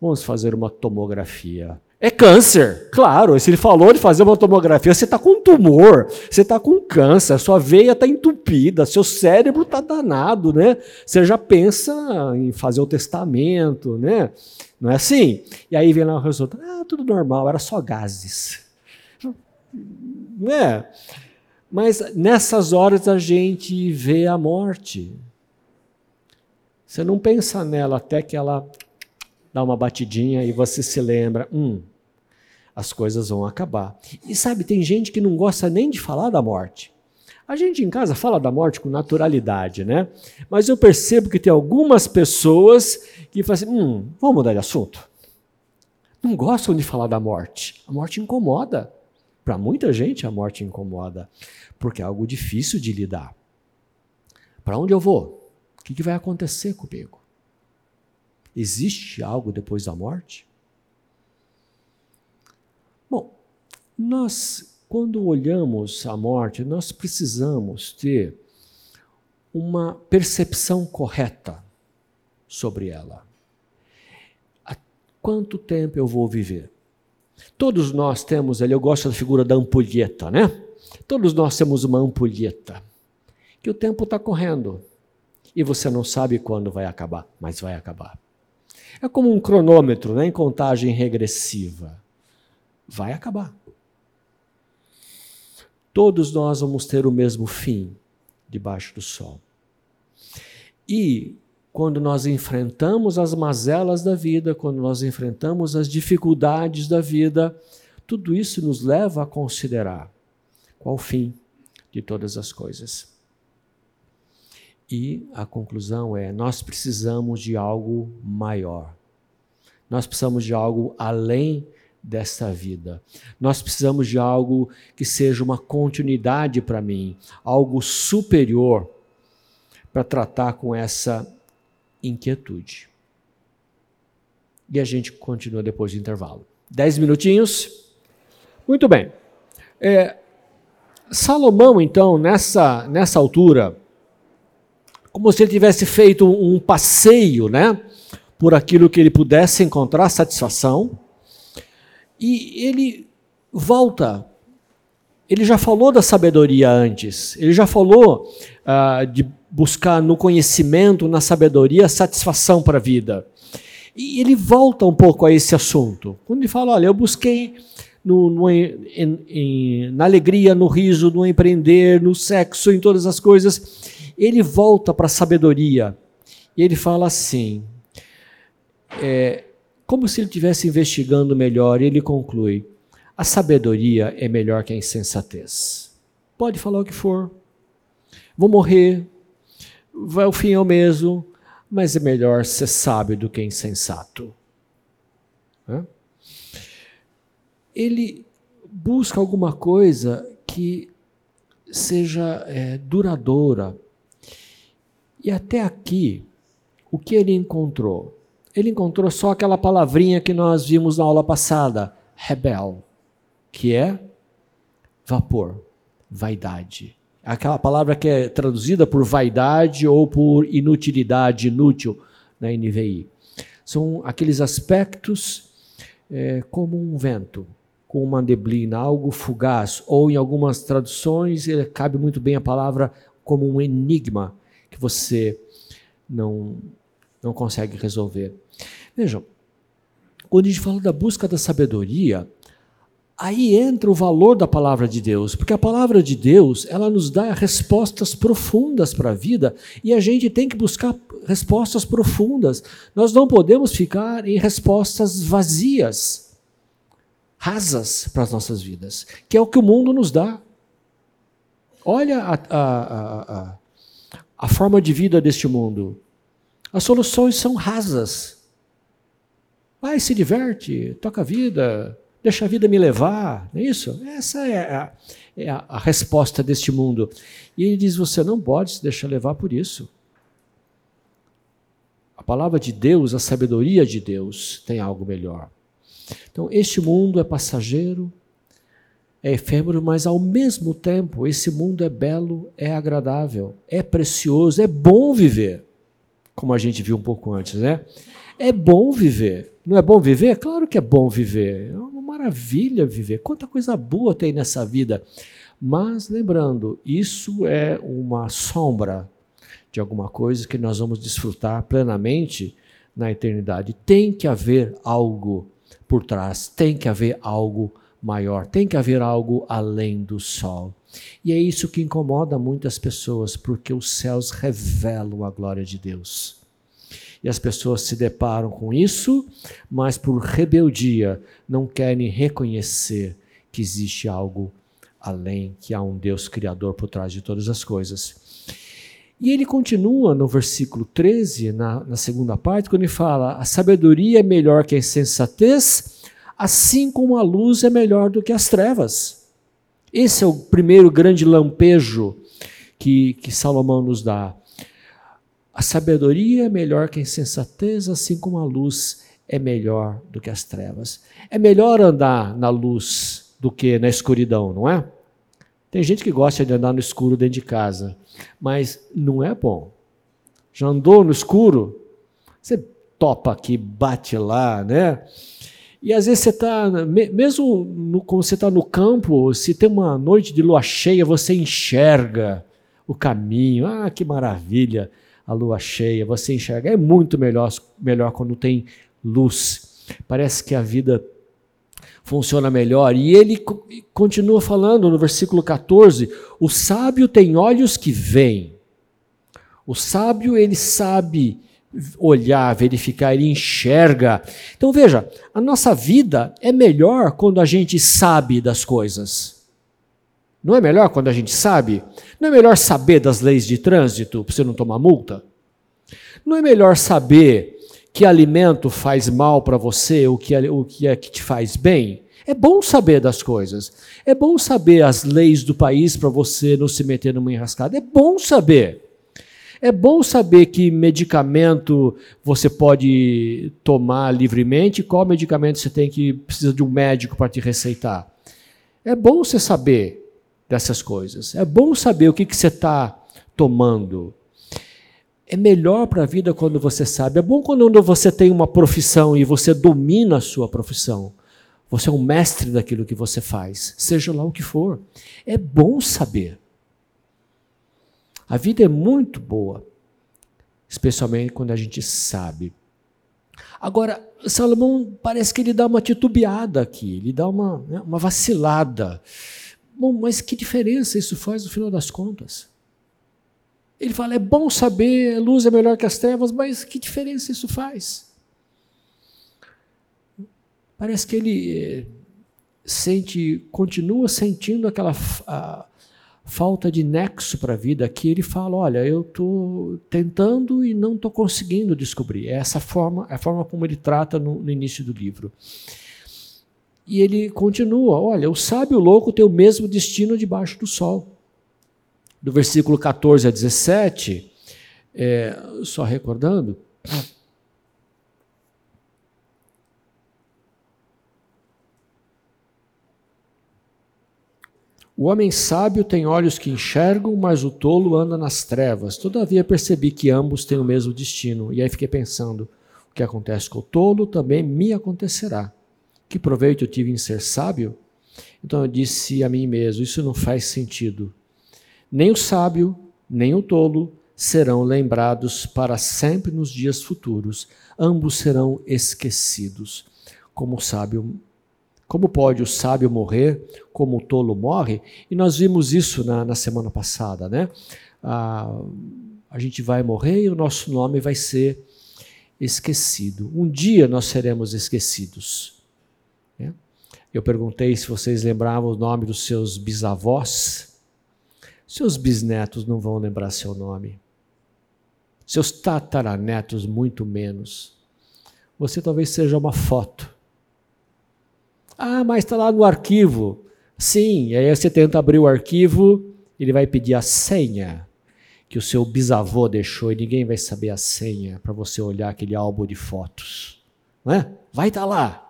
vamos fazer uma tomografia. É câncer, claro. Se ele falou de fazer uma tomografia, você está com tumor, você está com câncer, sua veia está entupida, seu cérebro está danado, né? Você já pensa em fazer o testamento, né? Não é assim? E aí vem lá o resultado, ah, tudo normal, era só gases. Não é? Mas nessas horas a gente vê a morte. Você não pensa nela até que ela dá uma batidinha e você se lembra, hum, as coisas vão acabar. E sabe, tem gente que não gosta nem de falar da morte. A gente em casa fala da morte com naturalidade, né? Mas eu percebo que tem algumas pessoas que falam assim, hum, vamos mudar de assunto. Não gostam de falar da morte. A morte incomoda. Para muita gente a morte incomoda, porque é algo difícil de lidar. Para onde eu vou? O que vai acontecer comigo? Existe algo depois da morte? Bom, nós, quando olhamos a morte, nós precisamos ter uma percepção correta sobre ela. Há quanto tempo eu vou viver? Todos nós temos ali, eu gosto da figura da ampulheta, né? Todos nós temos uma ampulheta, que o tempo está correndo e você não sabe quando vai acabar, mas vai acabar. É como um cronômetro né, em contagem regressiva. Vai acabar. Todos nós vamos ter o mesmo fim debaixo do sol. E quando nós enfrentamos as mazelas da vida, quando nós enfrentamos as dificuldades da vida, tudo isso nos leva a considerar qual o fim de todas as coisas. E a conclusão é: nós precisamos de algo maior. Nós precisamos de algo além desta vida. Nós precisamos de algo que seja uma continuidade para mim, algo superior para tratar com essa inquietude. E a gente continua depois do intervalo. Dez minutinhos. Muito bem. É, Salomão, então, nessa, nessa altura, como se ele tivesse feito um passeio, né? Por aquilo que ele pudesse encontrar satisfação. E ele volta. Ele já falou da sabedoria antes. Ele já falou uh, de buscar no conhecimento, na sabedoria, satisfação para a vida. E ele volta um pouco a esse assunto. Quando ele fala, olha, eu busquei no, no em, em, na alegria, no riso, no empreender, no sexo, em todas as coisas, ele volta para a sabedoria. E ele fala assim, é, como se ele estivesse investigando melhor, ele conclui: a sabedoria é melhor que a insensatez. Pode falar o que for. Vou morrer, vai o fim é o mesmo, mas é melhor ser sábio do que insensato. Ele busca alguma coisa que seja é, duradoura. E até aqui, o que ele encontrou? Ele encontrou só aquela palavrinha que nós vimos na aula passada, rebel que é vapor, vaidade. Aquela palavra que é traduzida por vaidade ou por inutilidade, inútil na NVI. São aqueles aspectos é, como um vento, com uma neblina, algo fugaz, ou em algumas traduções cabe muito bem a palavra como um enigma que você não, não consegue resolver. Vejam, quando a gente fala da busca da sabedoria, Aí entra o valor da palavra de Deus, porque a palavra de Deus, ela nos dá respostas profundas para a vida e a gente tem que buscar respostas profundas. Nós não podemos ficar em respostas vazias, rasas para as nossas vidas, que é o que o mundo nos dá. Olha a, a, a, a forma de vida deste mundo. As soluções são rasas. Vai, se diverte, toca a vida, Deixa a vida me levar, não é isso? Essa é a, é a, resposta deste mundo. E ele diz: você não pode se deixar levar por isso. A palavra de Deus, a sabedoria de Deus, tem algo melhor. Então, este mundo é passageiro, é efêmero, mas ao mesmo tempo, esse mundo é belo, é agradável, é precioso, é bom viver. Como a gente viu um pouco antes, né? É bom viver. Não é bom viver? Claro que é bom viver. É uma maravilha viver. Quanta coisa boa tem nessa vida. Mas lembrando, isso é uma sombra de alguma coisa que nós vamos desfrutar plenamente na eternidade. Tem que haver algo por trás, tem que haver algo maior, tem que haver algo além do sol. E é isso que incomoda muitas pessoas, porque os céus revelam a glória de Deus. E as pessoas se deparam com isso, mas por rebeldia não querem reconhecer que existe algo além, que há um Deus criador por trás de todas as coisas. E ele continua no versículo 13, na, na segunda parte, quando ele fala: A sabedoria é melhor que a insensatez, assim como a luz é melhor do que as trevas. Esse é o primeiro grande lampejo que, que Salomão nos dá. A sabedoria é melhor que a insensatez, assim como a luz é melhor do que as trevas. É melhor andar na luz do que na escuridão, não é? Tem gente que gosta de andar no escuro dentro de casa, mas não é bom. Já andou no escuro? Você topa aqui, bate lá, né? E às vezes você está, mesmo no, quando você está no campo, se tem uma noite de lua cheia, você enxerga o caminho. Ah, que maravilha! A lua cheia, você enxerga. É muito melhor, melhor quando tem luz. Parece que a vida funciona melhor. E ele continua falando no versículo 14: o sábio tem olhos que veem. O sábio, ele sabe olhar, verificar, ele enxerga. Então veja, a nossa vida é melhor quando a gente sabe das coisas. Não é melhor quando a gente sabe? Não é melhor saber das leis de trânsito para você não tomar multa? Não é melhor saber que alimento faz mal para você, o que, o que é que te faz bem? É bom saber das coisas. É bom saber as leis do país para você não se meter numa enrascada. É bom saber. É bom saber que medicamento você pode tomar livremente, qual medicamento você tem que precisa de um médico para te receitar. É bom você saber dessas coisas. É bom saber o que, que você está tomando. é melhor para a vida quando você sabe. É bom quando você tem uma profissão e você domina a sua profissão. Você é um mestre daquilo que você faz, seja lá o que for. É bom saber. A vida é muito boa, especialmente quando a gente sabe. Agora, Salomão parece que ele dá uma titubeada aqui, ele dá uma, né, uma vacilada. Bom, mas que diferença isso faz no final das contas? Ele fala: é bom saber, a luz é melhor que as trevas, mas que diferença isso faz? Parece que ele eh, sente, continua sentindo aquela falta de nexo para a vida que ele fala: olha, eu estou tentando e não estou conseguindo descobrir. É essa forma, é a forma como ele trata no, no início do livro. E ele continua: olha, o sábio louco tem o mesmo destino debaixo do sol do versículo 14 a 17, é, só recordando. O homem sábio tem olhos que enxergam, mas o tolo anda nas trevas. Todavia percebi que ambos têm o mesmo destino. E aí fiquei pensando: o que acontece com o tolo também me acontecerá. Que proveito eu tive em ser sábio? Então eu disse a mim mesmo: isso não faz sentido. Nem o sábio, nem o tolo serão lembrados para sempre nos dias futuros. Ambos serão esquecidos. Como o sábio, como pode o sábio morrer, como o tolo morre? E nós vimos isso na, na semana passada, né? Ah, a gente vai morrer e o nosso nome vai ser esquecido. Um dia nós seremos esquecidos. Né? Eu perguntei se vocês lembravam o nome dos seus bisavós. Seus bisnetos não vão lembrar seu nome. Seus tataranetos, muito menos. Você talvez seja uma foto. Ah, mas está lá no arquivo. Sim, aí você tenta abrir o arquivo, ele vai pedir a senha que o seu bisavô deixou e ninguém vai saber a senha para você olhar aquele álbum de fotos. Não é? Vai estar tá lá,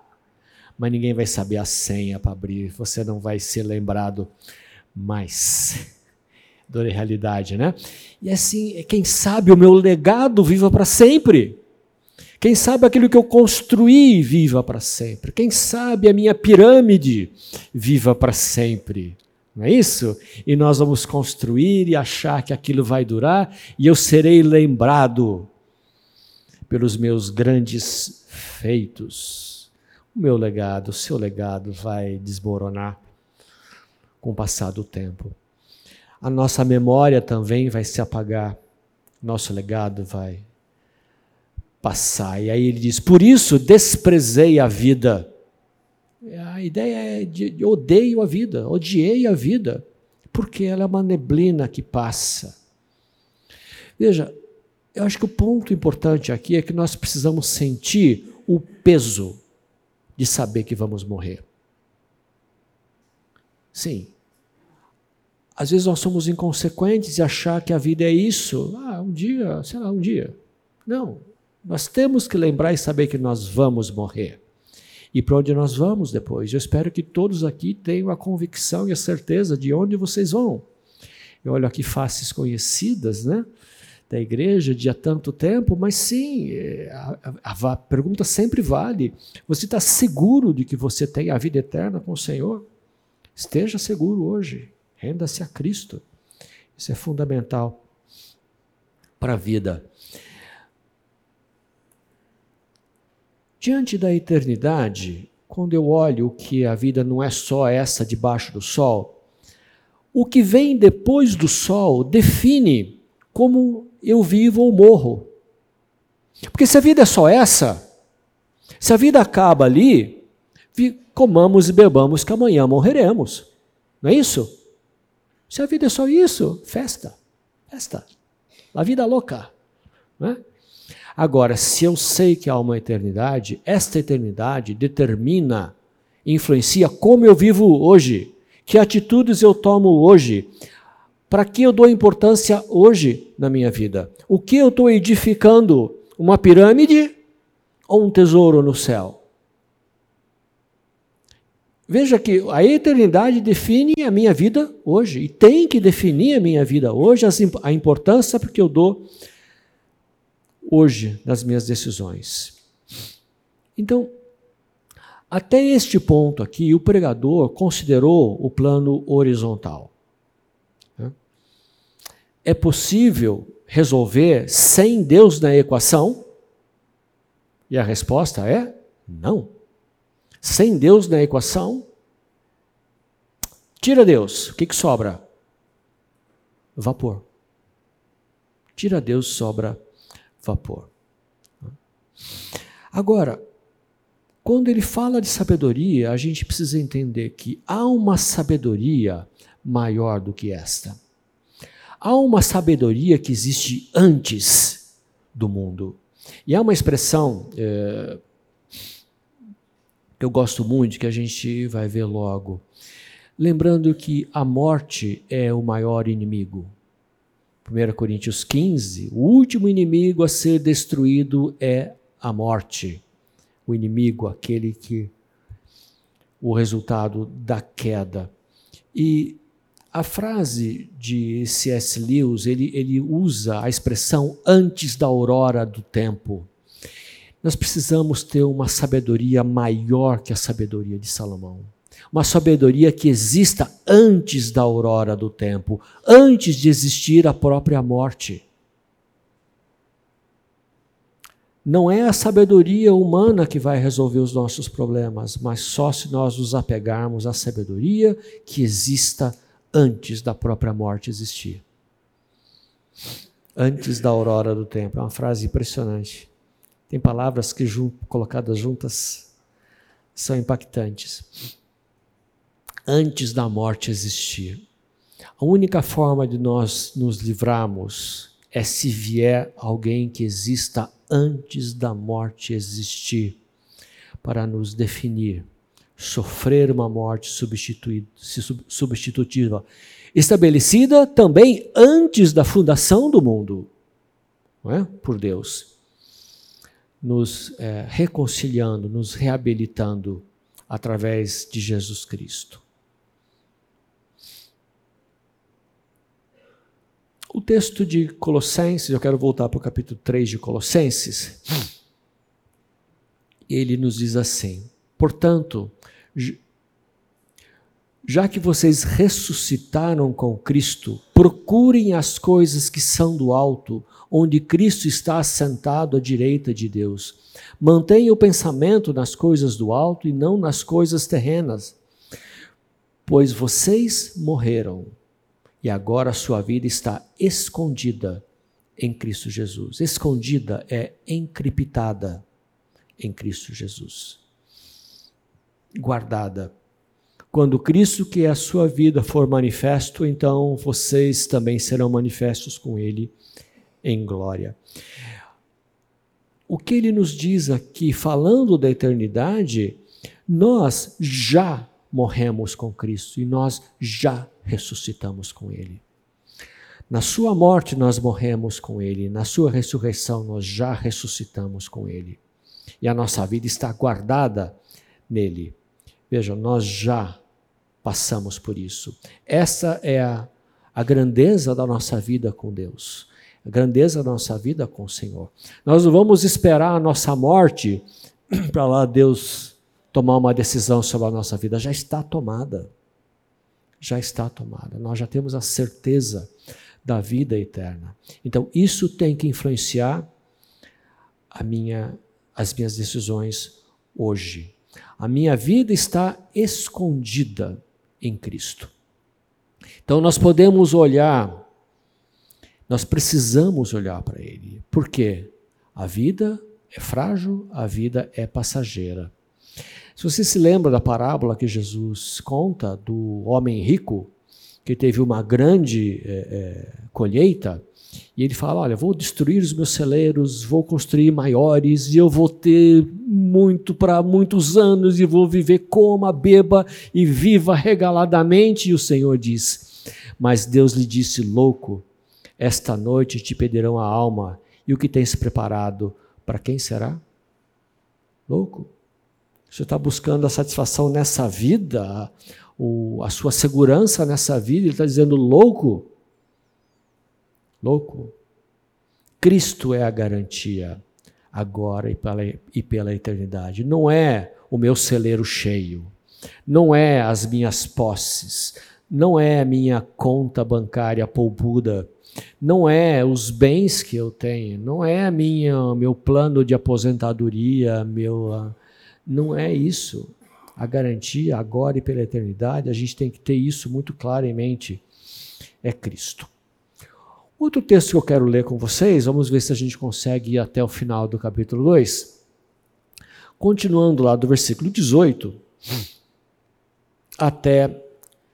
mas ninguém vai saber a senha para abrir, você não vai ser lembrado mais da realidade, né? E assim, quem sabe o meu legado viva para sempre. Quem sabe aquilo que eu construí viva para sempre. Quem sabe a minha pirâmide viva para sempre. Não é isso? E nós vamos construir e achar que aquilo vai durar e eu serei lembrado pelos meus grandes feitos. O meu legado, o seu legado vai desmoronar com o passar do tempo a nossa memória também vai se apagar, nosso legado vai passar. E aí ele diz: Por isso desprezei a vida. A ideia é de odeio a vida, odiei a vida, porque ela é uma neblina que passa. Veja, eu acho que o ponto importante aqui é que nós precisamos sentir o peso de saber que vamos morrer. Sim, às vezes nós somos inconsequentes e achar que a vida é isso. Ah, um dia, sei lá, um dia. Não. Nós temos que lembrar e saber que nós vamos morrer. E para onde nós vamos depois? Eu espero que todos aqui tenham a convicção e a certeza de onde vocês vão. Eu olho aqui faces conhecidas, né? Da igreja de há tanto tempo, mas sim, é, a, a, a pergunta sempre vale. Você está seguro de que você tem a vida eterna com o Senhor? Esteja seguro hoje. Renda-se a Cristo. Isso é fundamental para a vida. Diante da eternidade, quando eu olho que a vida não é só essa debaixo do sol, o que vem depois do sol define como eu vivo ou morro. Porque se a vida é só essa, se a vida acaba ali, comamos e bebamos que amanhã morreremos. Não é isso? Se a vida é só isso, festa, festa. A vida louca. Né? Agora, se eu sei que há uma eternidade, esta eternidade determina, influencia como eu vivo hoje, que atitudes eu tomo hoje, para que eu dou importância hoje na minha vida. O que eu estou edificando? Uma pirâmide ou um tesouro no céu? Veja que a eternidade define a minha vida hoje, e tem que definir a minha vida hoje, a importância porque eu dou hoje nas minhas decisões. Então, até este ponto aqui, o pregador considerou o plano horizontal. É possível resolver sem Deus na equação? E a resposta é não. Sem Deus na equação, tira Deus, o que, que sobra? Vapor. Tira Deus, sobra vapor. Agora, quando ele fala de sabedoria, a gente precisa entender que há uma sabedoria maior do que esta. Há uma sabedoria que existe antes do mundo. E há uma expressão é, que eu gosto muito, que a gente vai ver logo. Lembrando que a morte é o maior inimigo. 1 Coríntios 15, o último inimigo a ser destruído é a morte o inimigo, aquele que o resultado da queda. E a frase de C.S. Lewis, ele, ele usa a expressão antes da aurora do tempo. Nós precisamos ter uma sabedoria maior que a sabedoria de Salomão. Uma sabedoria que exista antes da aurora do tempo, antes de existir a própria morte. Não é a sabedoria humana que vai resolver os nossos problemas, mas só se nós nos apegarmos à sabedoria que exista antes da própria morte existir. Antes da aurora do tempo. É uma frase impressionante. Tem palavras que colocadas juntas são impactantes. Antes da morte existir. A única forma de nós nos livrarmos é se vier alguém que exista antes da morte existir, para nos definir, sofrer uma morte substitutiva, estabelecida também antes da fundação do mundo, é? por Deus, nos é, reconciliando, nos reabilitando através de Jesus Cristo. O texto de Colossenses, eu quero voltar para o capítulo 3 de Colossenses. Ele nos diz assim: Portanto, já que vocês ressuscitaram com Cristo, procurem as coisas que são do alto, onde Cristo está assentado à direita de Deus. Mantenha o pensamento nas coisas do alto e não nas coisas terrenas, pois vocês morreram e agora a sua vida está escondida em Cristo Jesus. Escondida é encriptada em Cristo Jesus. Guardada. Quando Cristo, que é a sua vida, for manifesto, então vocês também serão manifestos com Ele em glória. O que ele nos diz aqui, falando da eternidade, nós já morremos com Cristo e nós já ressuscitamos com Ele. Na Sua morte nós morremos com Ele, na Sua ressurreição nós já ressuscitamos com Ele. E a nossa vida está guardada nele. Veja, nós já passamos por isso. Essa é a, a grandeza da nossa vida com Deus, a grandeza da nossa vida com o Senhor. Nós não vamos esperar a nossa morte para lá Deus tomar uma decisão sobre a nossa vida, já está tomada. Já está tomada. Nós já temos a certeza da vida eterna. Então, isso tem que influenciar a minha, as minhas decisões hoje. A minha vida está escondida em Cristo. Então, nós podemos olhar, nós precisamos olhar para Ele. Por quê? A vida é frágil, a vida é passageira. Se você se lembra da parábola que Jesus conta do homem rico, que teve uma grande é, é, colheita, e ele fala: Olha, vou destruir os meus celeiros, vou construir maiores, e eu vou ter muito para muitos anos, e vou viver coma, beba e viva regaladamente. E o Senhor diz: Mas Deus lhe disse: Louco, esta noite te pedirão a alma, e o que tens preparado, para quem será? Louco. Você está buscando a satisfação nessa vida, a sua segurança nessa vida, ele está dizendo louco. Louco. Cristo é a garantia, agora e pela, e pela eternidade. Não é o meu celeiro cheio, não é as minhas posses, não é a minha conta bancária poupuda, não é os bens que eu tenho, não é a minha meu plano de aposentadoria, meu não é isso. A garantia agora e pela eternidade, a gente tem que ter isso muito claro em mente. É Cristo. Outro texto que eu quero ler com vocês, vamos ver se a gente consegue ir até o final do capítulo 2. Continuando lá do versículo 18 até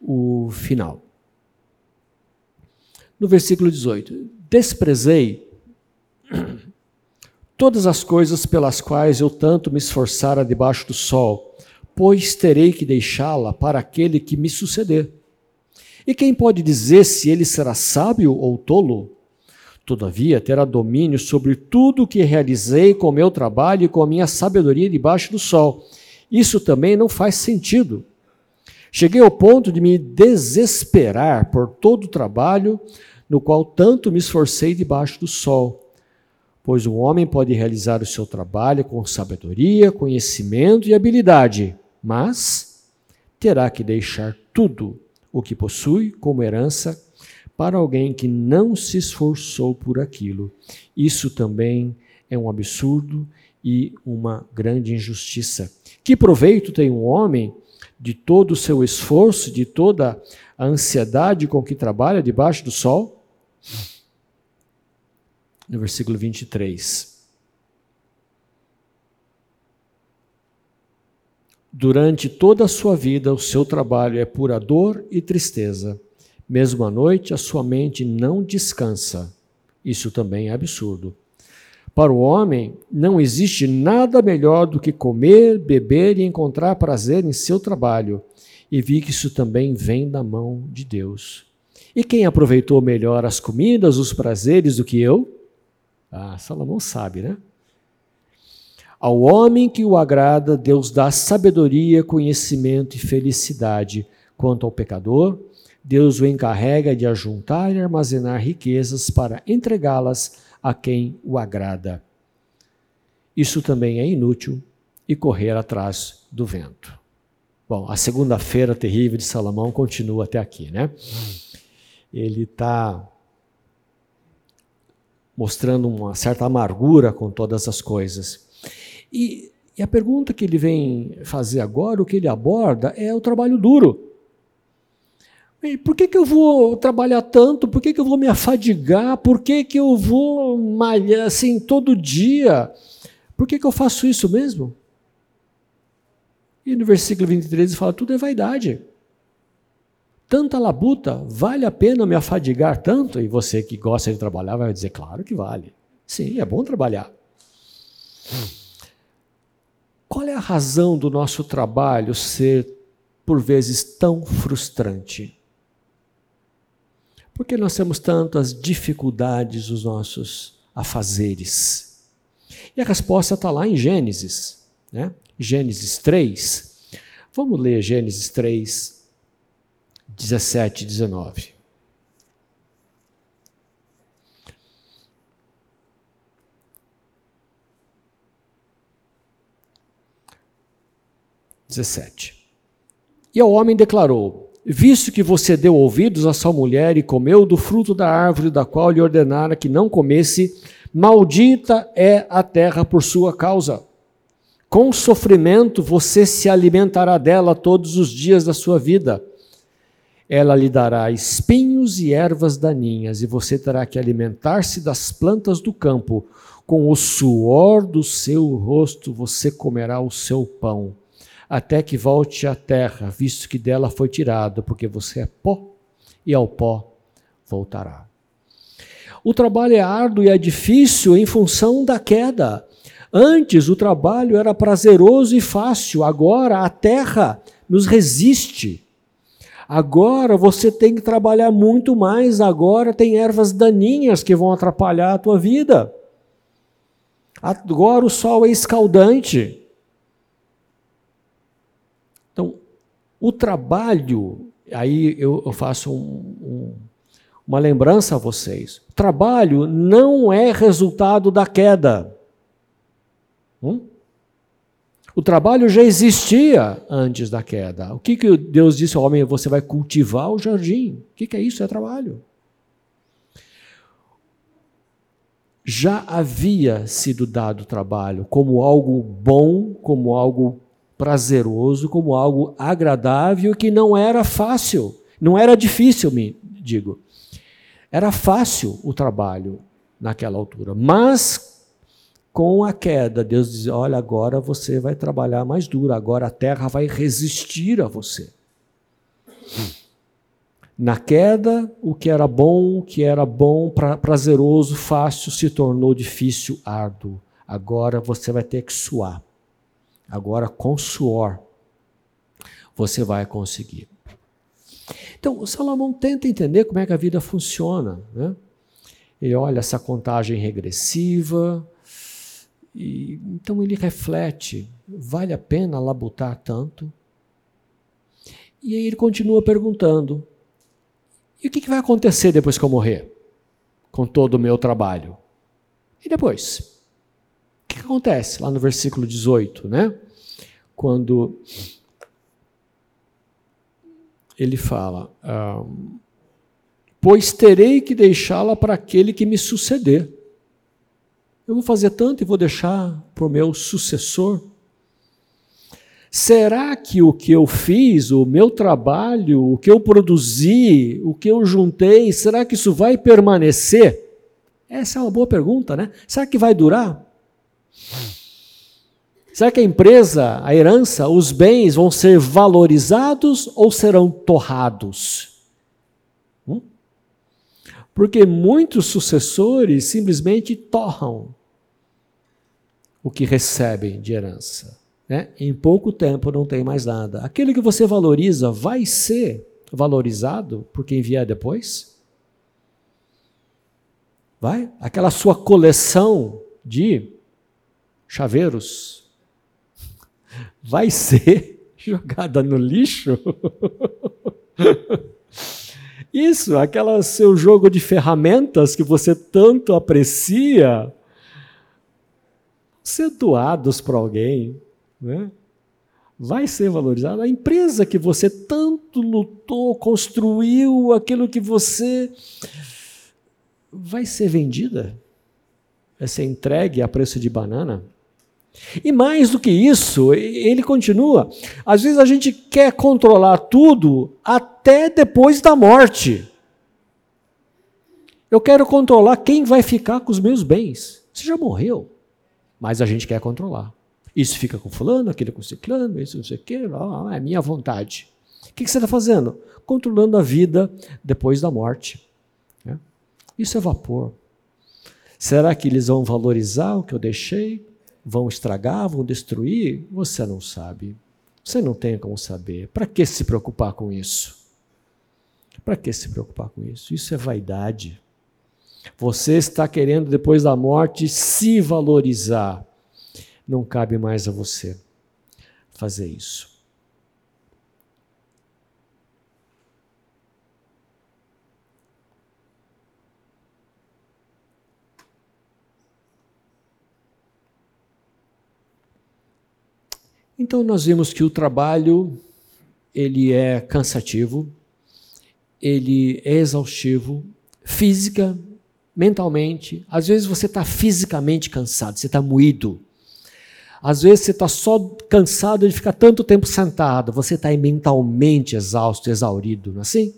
o final. No versículo 18: Desprezei todas as coisas pelas quais eu tanto me esforçara debaixo do sol, pois terei que deixá-la para aquele que me suceder. E quem pode dizer se ele será sábio ou tolo? Todavia, terá domínio sobre tudo o que realizei com meu trabalho e com a minha sabedoria debaixo do sol. Isso também não faz sentido. Cheguei ao ponto de me desesperar por todo o trabalho no qual tanto me esforcei debaixo do sol. Pois o homem pode realizar o seu trabalho com sabedoria, conhecimento e habilidade, mas terá que deixar tudo o que possui como herança para alguém que não se esforçou por aquilo. Isso também é um absurdo e uma grande injustiça. Que proveito tem um homem de todo o seu esforço, de toda a ansiedade com que trabalha debaixo do sol? No versículo 23. Durante toda a sua vida, o seu trabalho é pura dor e tristeza. Mesmo à noite, a sua mente não descansa. Isso também é absurdo. Para o homem, não existe nada melhor do que comer, beber e encontrar prazer em seu trabalho. E vi que isso também vem da mão de Deus. E quem aproveitou melhor as comidas, os prazeres do que eu? Ah, Salomão sabe, né? Ao homem que o agrada, Deus dá sabedoria, conhecimento e felicidade. Quanto ao pecador, Deus o encarrega de ajuntar e armazenar riquezas para entregá-las a quem o agrada. Isso também é inútil e correr atrás do vento. Bom, a segunda-feira terrível de Salomão continua até aqui, né? Ele está mostrando uma certa amargura com todas as coisas. E, e a pergunta que ele vem fazer agora, o que ele aborda, é o trabalho duro. Por que, que eu vou trabalhar tanto? Por que, que eu vou me afadigar? Por que, que eu vou malhar assim todo dia? Por que, que eu faço isso mesmo? E no versículo 23 ele fala: tudo é vaidade. Tanta labuta, vale a pena me afadigar tanto? E você que gosta de trabalhar vai dizer: claro que vale. Sim, é bom trabalhar. Qual é a razão do nosso trabalho ser, por vezes, tão frustrante? Por que nós temos tantas dificuldades nos nossos afazeres? E a resposta está lá em Gênesis, né? Gênesis 3. Vamos ler Gênesis 3, 17 e 19. Dezessete. E o homem declarou: Visto que você deu ouvidos a sua mulher e comeu do fruto da árvore da qual lhe ordenara que não comesse, maldita é a terra por sua causa. Com sofrimento você se alimentará dela todos os dias da sua vida. Ela lhe dará espinhos e ervas daninhas, e você terá que alimentar-se das plantas do campo. Com o suor do seu rosto você comerá o seu pão até que volte à terra, visto que dela foi tirado, porque você é pó e ao pó voltará. O trabalho é árduo e é difícil em função da queda. Antes o trabalho era prazeroso e fácil, agora a terra nos resiste. Agora você tem que trabalhar muito mais, agora tem ervas daninhas que vão atrapalhar a tua vida. Agora o sol é escaldante. O trabalho, aí eu, faço um, um, uma lembrança a vocês. Trabalho não é resultado da queda. Hum? O trabalho já existia antes da queda. O que, que Deus disse ao homem? Você vai cultivar o jardim. O que, que é isso? É trabalho. Já havia sido dado trabalho como algo bom, como algo prazeroso, como algo agradável que não era fácil, não era difícil, me digo. Era fácil o trabalho naquela altura, mas com a queda, Deus diz: Olha, agora você vai trabalhar mais duro, agora a terra vai resistir a você. Na queda, o que era bom, o que era bom, prazeroso, fácil, se tornou difícil, árduo. Agora você vai ter que suar. Agora, com suor, você vai conseguir. Então, o Salomão tenta entender como é que a vida funciona. Né? Ele olha essa contagem regressiva, e, então ele reflete: vale a pena labutar tanto? E aí ele continua perguntando: e o que, que vai acontecer depois que eu morrer? Com todo o meu trabalho? E depois? Que, que acontece? Lá no versículo 18, né? Quando ele fala: Pois terei que deixá-la para aquele que me suceder. Eu vou fazer tanto e vou deixar para o meu sucessor? Será que o que eu fiz, o meu trabalho, o que eu produzi, o que eu juntei, será que isso vai permanecer? Essa é uma boa pergunta, né? Será que vai durar? Será que a empresa, a herança, os bens vão ser valorizados ou serão torrados? Hum? Porque muitos sucessores simplesmente torram o que recebem de herança. Né? Em pouco tempo não tem mais nada. Aquilo que você valoriza vai ser valorizado por quem vier depois? Vai? Aquela sua coleção de chaveiros, vai ser jogada no lixo? Isso, aquele seu jogo de ferramentas que você tanto aprecia, ser doados para alguém, né? vai ser valorizado. A empresa que você tanto lutou, construiu, aquilo que você vai ser vendida, vai ser entregue a preço de banana. E mais do que isso, ele continua. Às vezes a gente quer controlar tudo até depois da morte. Eu quero controlar quem vai ficar com os meus bens. Você já morreu, mas a gente quer controlar. Isso fica com fulano, aquele com ciclano, isso não sei o quê, é minha vontade. O que você está fazendo? Controlando a vida depois da morte. Né? Isso é vapor. Será que eles vão valorizar o que eu deixei? Vão estragar, vão destruir? Você não sabe. Você não tem como saber. Para que se preocupar com isso? Para que se preocupar com isso? Isso é vaidade. Você está querendo, depois da morte, se valorizar. Não cabe mais a você fazer isso. Então nós vimos que o trabalho ele é cansativo, ele é exaustivo, física, mentalmente. Às vezes você está fisicamente cansado, você está moído. Às vezes você está só cansado de ficar tanto tempo sentado, você está mentalmente exausto, exaurido, não é assim?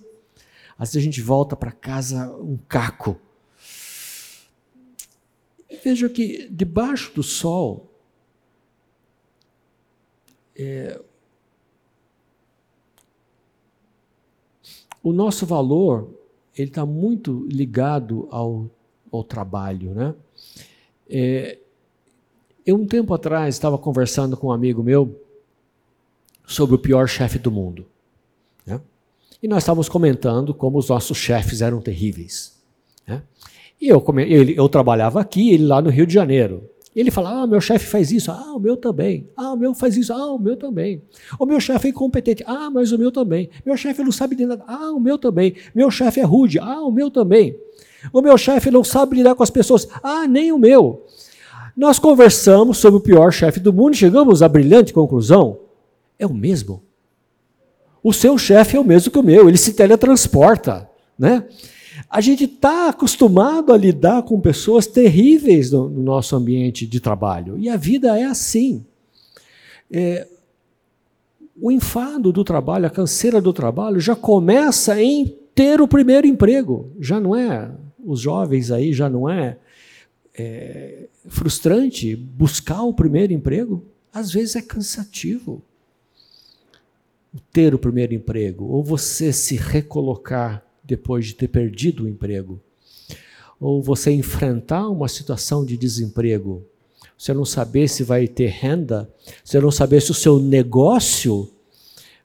Às vezes a gente volta para casa um caco. Veja que debaixo do sol é, o nosso valor ele está muito ligado ao, ao trabalho, né? É, eu um tempo atrás estava conversando com um amigo meu sobre o pior chefe do mundo, né? E nós estávamos comentando como os nossos chefes eram terríveis, né? E eu, eu, eu trabalhava aqui, ele lá no Rio de Janeiro. Ele fala: ah, meu chefe faz isso, ah, o meu também. Ah, o meu faz isso, ah, o meu também. O meu chefe é incompetente, ah, mas o meu também. Meu chefe não sabe de nada, ah, o meu também. Meu chefe é rude, ah, o meu também. O meu chefe não sabe lidar com as pessoas, ah, nem o meu. Nós conversamos sobre o pior chefe do mundo e chegamos à brilhante conclusão: é o mesmo. O seu chefe é o mesmo que o meu, ele se teletransporta, né? A gente está acostumado a lidar com pessoas terríveis no, no, nosso ambiente de trabalho. E a vida é assim. É, o enfado do trabalho, a canseira do trabalho, já começa em ter o primeiro emprego. Já não é, os jovens aí, já não é, é frustrante buscar o primeiro emprego? Às vezes é cansativo ter o primeiro emprego, ou você se recolocar depois de ter perdido o emprego, ou você enfrentar uma situação de desemprego, você não saber se vai ter renda, você não saber se o seu negócio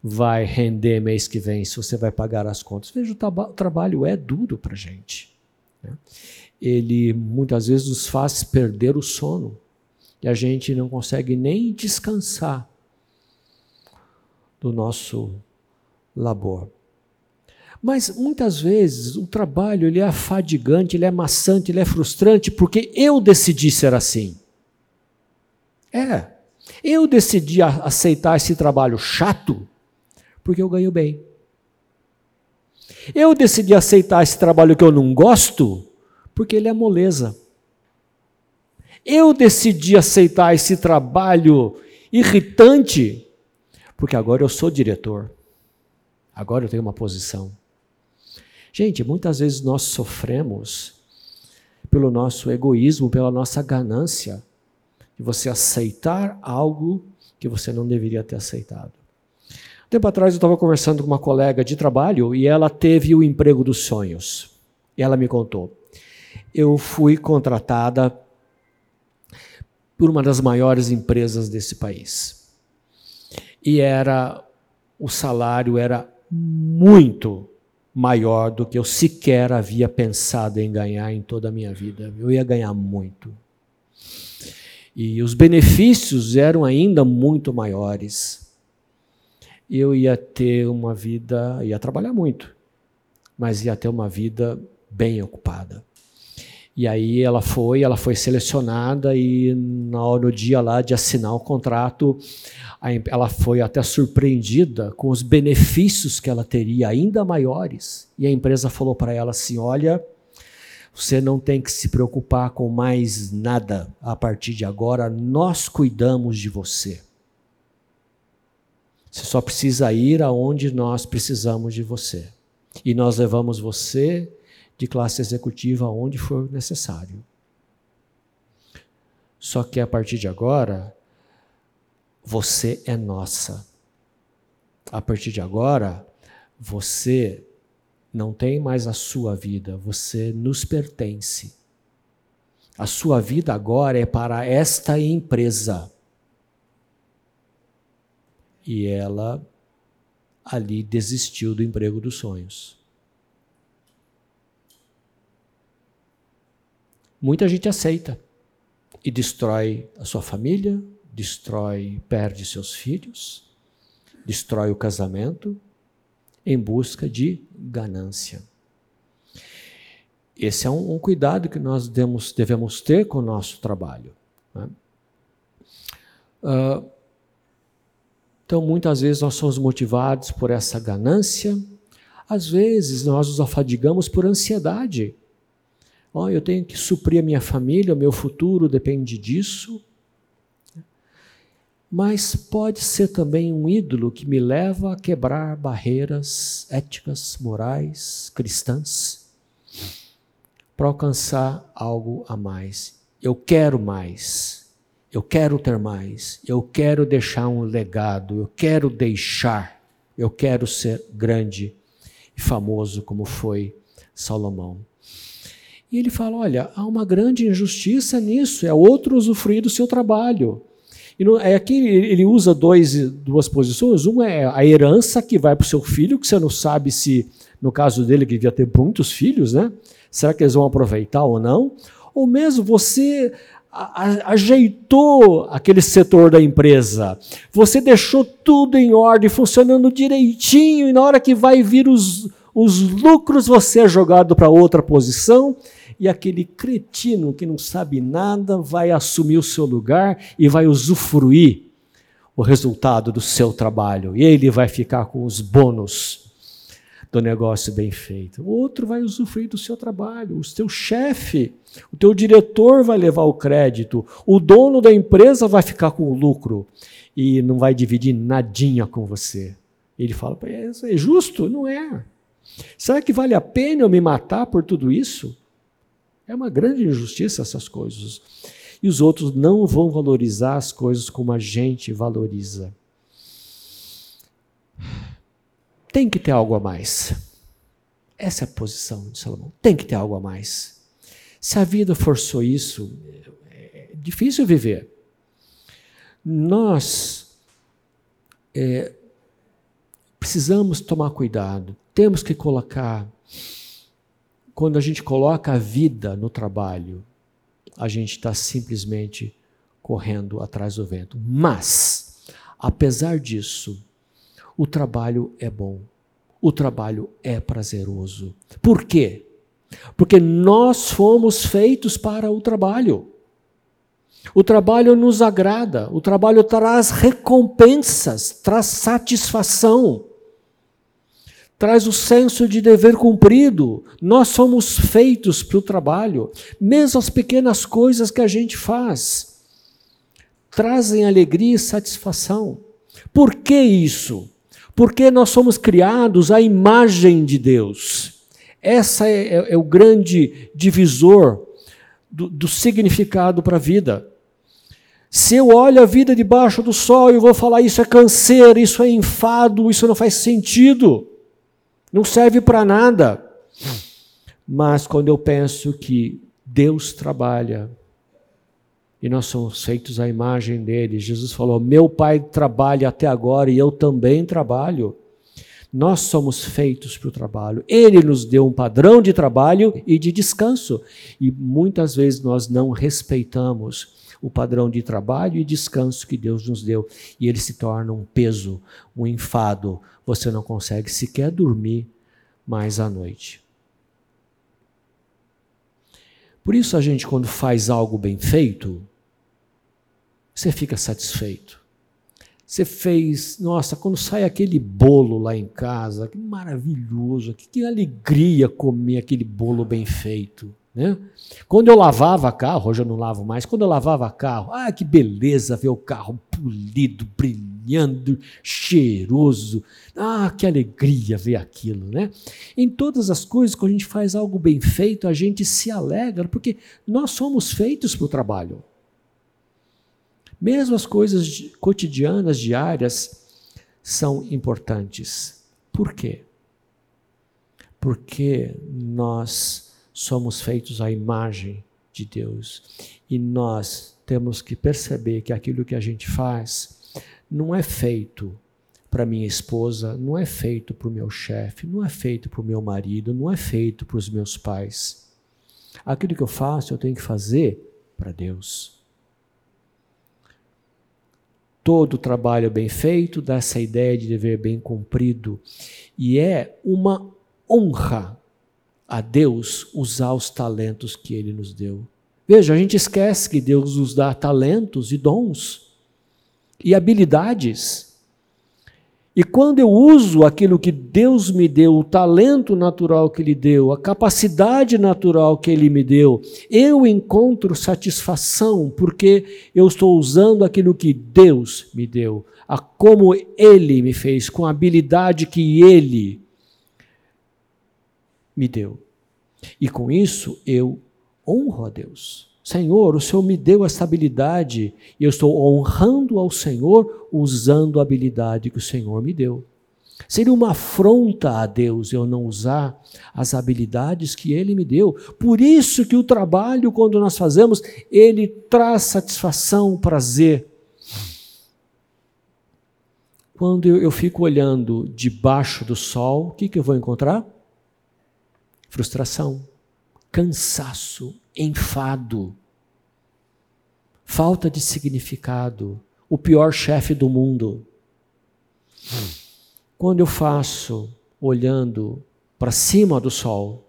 vai render mês que vem, se você vai pagar as contas. Veja, o, trabalho é duro para a gente. Né? Ele muitas vezes nos faz perder o sono e a gente não consegue nem descansar do nosso labor. Mas muitas vezes o trabalho ele é afadigante, ele é maçante, ele é frustrante porque eu decidi ser assim. É, eu decidi aceitar esse trabalho chato porque eu ganho bem. Eu decidi aceitar esse trabalho que eu não gosto porque ele é moleza. Eu decidi aceitar esse trabalho irritante porque agora eu sou diretor. Agora eu tenho uma posição. Gente, muitas vezes nós sofremos pelo nosso egoísmo, pela nossa ganância, de você aceitar algo que você não deveria ter aceitado. Um tempo atrás eu estava conversando com uma colega de trabalho e ela teve o emprego dos sonhos. E ela me contou: eu fui contratada por uma das maiores empresas desse país. E era o salário era muito maior do que eu sequer havia pensado em ganhar em toda a minha vida. Eu ia ganhar muito. E os benefícios eram ainda muito maiores. Eu ia ter uma vida, ia trabalhar muito, mas ia ter uma vida bem ocupada. E aí ela foi, ela foi selecionada e no, no dia lá de assinar o contrato, ela foi até surpreendida com os benefícios que ela teria ainda maiores. E a empresa falou para ela assim: "Olha, você não tem que se preocupar com mais nada a partir de agora, nós cuidamos de você. Você só precisa ir aonde nós precisamos de você. E nós levamos você de classe executiva onde for necessário. Só que a partir de agora, você é nossa. A partir de agora, você não tem mais a sua vida, você nos pertence. A sua vida agora é para esta empresa. E ela ali desistiu do emprego dos sonhos. Muita gente aceita e destrói a sua família, destrói, perde seus filhos, destrói o casamento em busca de ganância. Esse é um, um cuidado que nós devemos, devemos, ter com o nosso trabalho. Né? Uh, então, muitas vezes nós somos motivados por essa ganância, às vezes nós nos afadigamos por ansiedade. Oh, eu tenho que suprir a minha família, o meu futuro depende disso. Mas pode ser também um ídolo que me leva a quebrar barreiras éticas, morais, cristãs, para alcançar algo a mais. Eu quero mais, eu quero ter mais, eu quero deixar um legado, eu quero deixar, eu quero ser grande e famoso como foi Salomão. E ele fala: olha, há uma grande injustiça nisso, é outro usufruir do seu trabalho. E é aqui ele usa dois, duas posições. Uma é a herança que vai para o seu filho, que você não sabe se, no caso dele, que devia ter muitos filhos, né? Será que eles vão aproveitar ou não? Ou mesmo você ajeitou aquele setor da empresa, você deixou tudo em ordem, funcionando direitinho, e na hora que vai vir os, os lucros, você é jogado para outra posição, e aquele cretino que não sabe nada vai assumir o seu lugar e vai usufruir o resultado do seu trabalho, e ele vai ficar com os bônus do negócio bem feito. O outro vai usufruir do seu trabalho, o seu chefe, o teu diretor vai levar o crédito, o dono da empresa vai ficar com o lucro e não vai dividir nadinha com você. Ele fala, é justo? Não é. Será que vale a pena eu me matar por tudo isso? É uma grande injustiça essas coisas. E os outros não vão valorizar as coisas como a gente valoriza. Tem que ter algo a mais. Essa é a posição de Salomão. Tem que ter algo a mais. Se a vida forçou isso, é difícil viver. Nós é, precisamos tomar cuidado. Temos que colocar. Quando a gente coloca a vida no trabalho, a gente está simplesmente correndo atrás do vento. Mas, apesar disso, o trabalho é bom, o trabalho é prazeroso. Por quê? Porque nós fomos feitos para o trabalho. O trabalho nos agrada, o trabalho traz recompensas, traz satisfação, traz o senso de dever cumprido. Nós somos feitos para o trabalho, mesmo as pequenas coisas que a gente faz trazem alegria e satisfação. Por que isso? Porque nós somos criados à imagem de Deus. Essa é, é, é o grande divisor do, do significado para a vida. Se eu olho a vida debaixo do sol e vou falar isso é câncer, isso é enfado, isso não faz sentido, não serve para nada. Mas quando eu penso que Deus trabalha e nós somos feitos à imagem dele. Jesus falou: Meu Pai trabalha até agora e eu também trabalho. Nós somos feitos para o trabalho. Ele nos deu um padrão de trabalho e de descanso. E muitas vezes nós não respeitamos o padrão de trabalho e descanso que Deus nos deu. E ele se torna um peso, um enfado. Você não consegue sequer dormir mais à noite. Por isso, a gente, quando faz algo bem feito, você fica satisfeito. Você fez, nossa, quando sai aquele bolo lá em casa, que maravilhoso, que, que alegria comer aquele bolo bem feito. Né? Quando eu lavava carro, hoje eu não lavo mais, quando eu lavava carro, ah, que beleza ver o carro polido, brilhando, cheiroso. Ah, que alegria ver aquilo, né? Em todas as coisas, quando a gente faz algo bem feito, a gente se alegra, porque nós somos feitos para o trabalho. Mesmo as coisas cotidianas, diárias, são importantes. Por quê? Porque nós somos feitos à imagem de Deus e nós temos que perceber que aquilo que a gente faz não é feito para minha esposa, não é feito para o meu chefe, não é feito para o meu marido, não é feito para os meus pais. Aquilo que eu faço, eu tenho que fazer para Deus todo trabalho bem feito, dá essa ideia de dever bem cumprido. E é uma honra a Deus usar os talentos que Ele nos deu. Veja, a gente esquece que Deus nos dá talentos e dons e habilidades. E quando eu uso aquilo que Deus me deu, o talento natural que Ele deu, a capacidade natural que Ele me deu, eu encontro satisfação porque eu estou usando aquilo que Deus me deu, a como Ele me fez, com a habilidade que Ele me deu. E com isso eu honro a Deus. Senhor, o Senhor me deu essa habilidade e eu estou honrando ao Senhor usando a habilidade que o Senhor me deu. Seria uma afronta a Deus eu não usar as habilidades que Ele me deu. Por isso que o trabalho, quando nós fazemos, ele traz satisfação, prazer. Quando eu, eu fico olhando debaixo do sol, o que, que eu vou encontrar? Frustração, cansaço, enfado. falta de significado, o pior chefe do mundo. Quando eu faço olhando para cima do sol,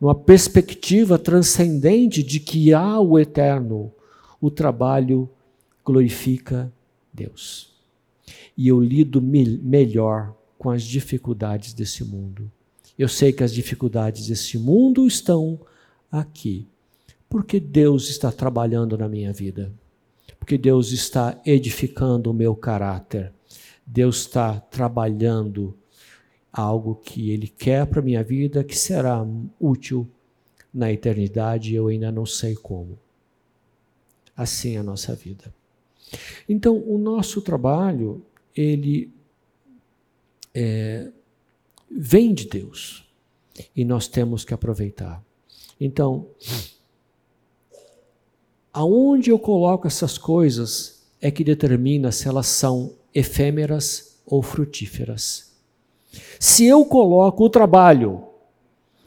numa perspectiva transcendente de que há o eterno, o trabalho glorifica Deus. E eu lido me melhor com as dificuldades desse mundo. Eu sei que as dificuldades desse mundo estão aqui, porque Deus está trabalhando na minha vida, porque Deus está edificando o meu caráter, Deus está trabalhando algo que Ele quer para a minha vida que será útil na eternidade, eu ainda não sei como. Assim é a nossa vida. Então, o nosso trabalho, ele é, vem de Deus e nós temos que aproveitar. Então, aonde eu coloco essas coisas é que determina se elas são efêmeras ou frutíferas. Se eu coloco o trabalho,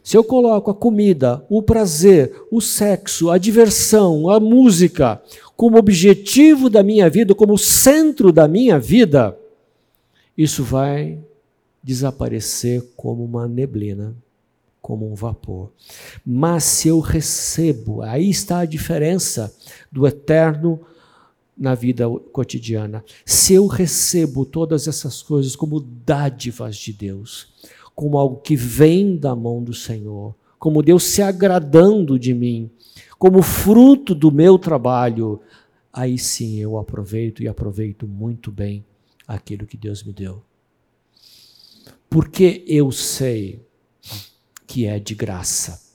se eu coloco a comida, o prazer, o sexo, a diversão, a música como objetivo da minha vida, como centro da minha vida, isso vai desaparecer como uma neblina, como um vapor. Mas se eu recebo, aí está a diferença do eterno na vida cotidiana. Se eu recebo todas essas coisas como dádivas de Deus, como algo que vem da mão do Senhor, como Deus se agradando de mim, como fruto do meu trabalho, aí sim eu aproveito e aproveito muito bem aquilo que Deus me deu. Porque eu sei que é de graça.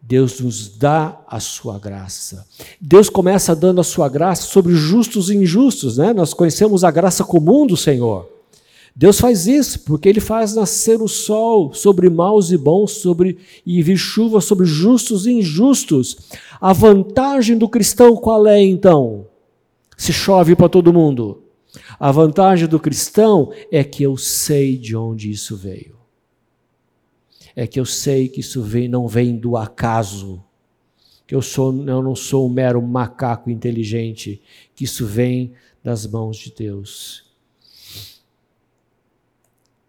Deus nos dá a sua graça. Deus começa dando a sua graça sobre justos e injustos, né? Nós conhecemos a graça comum do Senhor. Deus faz isso porque ele faz nascer o sol sobre maus e bons, sobre e vir chuva sobre justos e injustos. A vantagem do cristão qual é então? Se chove para todo mundo. A vantagem do cristão é que eu sei de onde isso veio é que eu sei que isso vem, não vem do acaso, que eu, sou, eu não sou um mero macaco inteligente, que isso vem das mãos de Deus.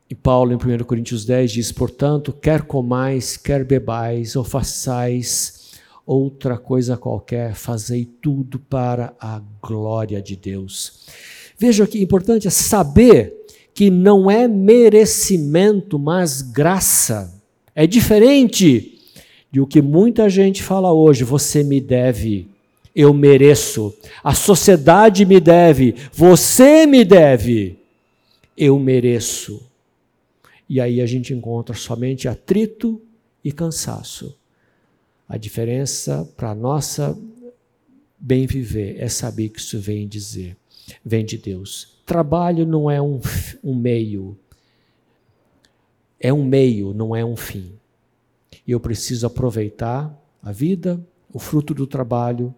E Paulo, em 1 Coríntios 10, diz: Portanto, quer comais, quer bebais, ou façais outra coisa qualquer, fazei tudo para a glória de Deus. Veja que importante é saber que não é merecimento, mas graça. É diferente de o que muita gente fala hoje: você me deve, eu mereço, a sociedade me deve, você me deve, eu mereço. E aí a gente encontra somente atrito e cansaço. A diferença para nossa bem viver é saber que isso vem dizer, vem de Deus. Trabalho não é um, um meio, é um meio, não é um fim. E eu preciso aproveitar a vida, o fruto do trabalho,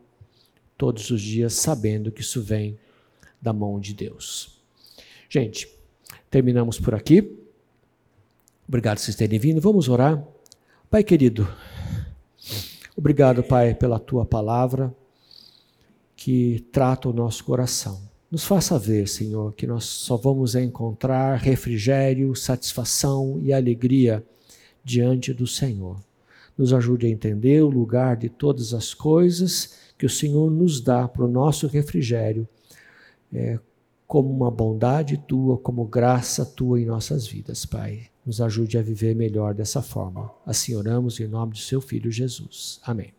todos os dias, sabendo que isso vem da mão de Deus. Gente, terminamos por aqui. Obrigado por vocês terem vindo. Vamos orar. Pai querido, obrigado, Pai, pela tua palavra que trata o nosso coração. Nos faça ver, Senhor, que nós só vamos encontrar refrigério, satisfação e alegria diante do Senhor. Nos ajude a entender o lugar de todas as coisas que o Senhor nos dá para o nosso refrigério, é, como uma bondade tua, como graça tua em nossas vidas, Pai. Nos ajude a viver melhor dessa forma. Assim oramos em nome do seu Filho Jesus. Amém.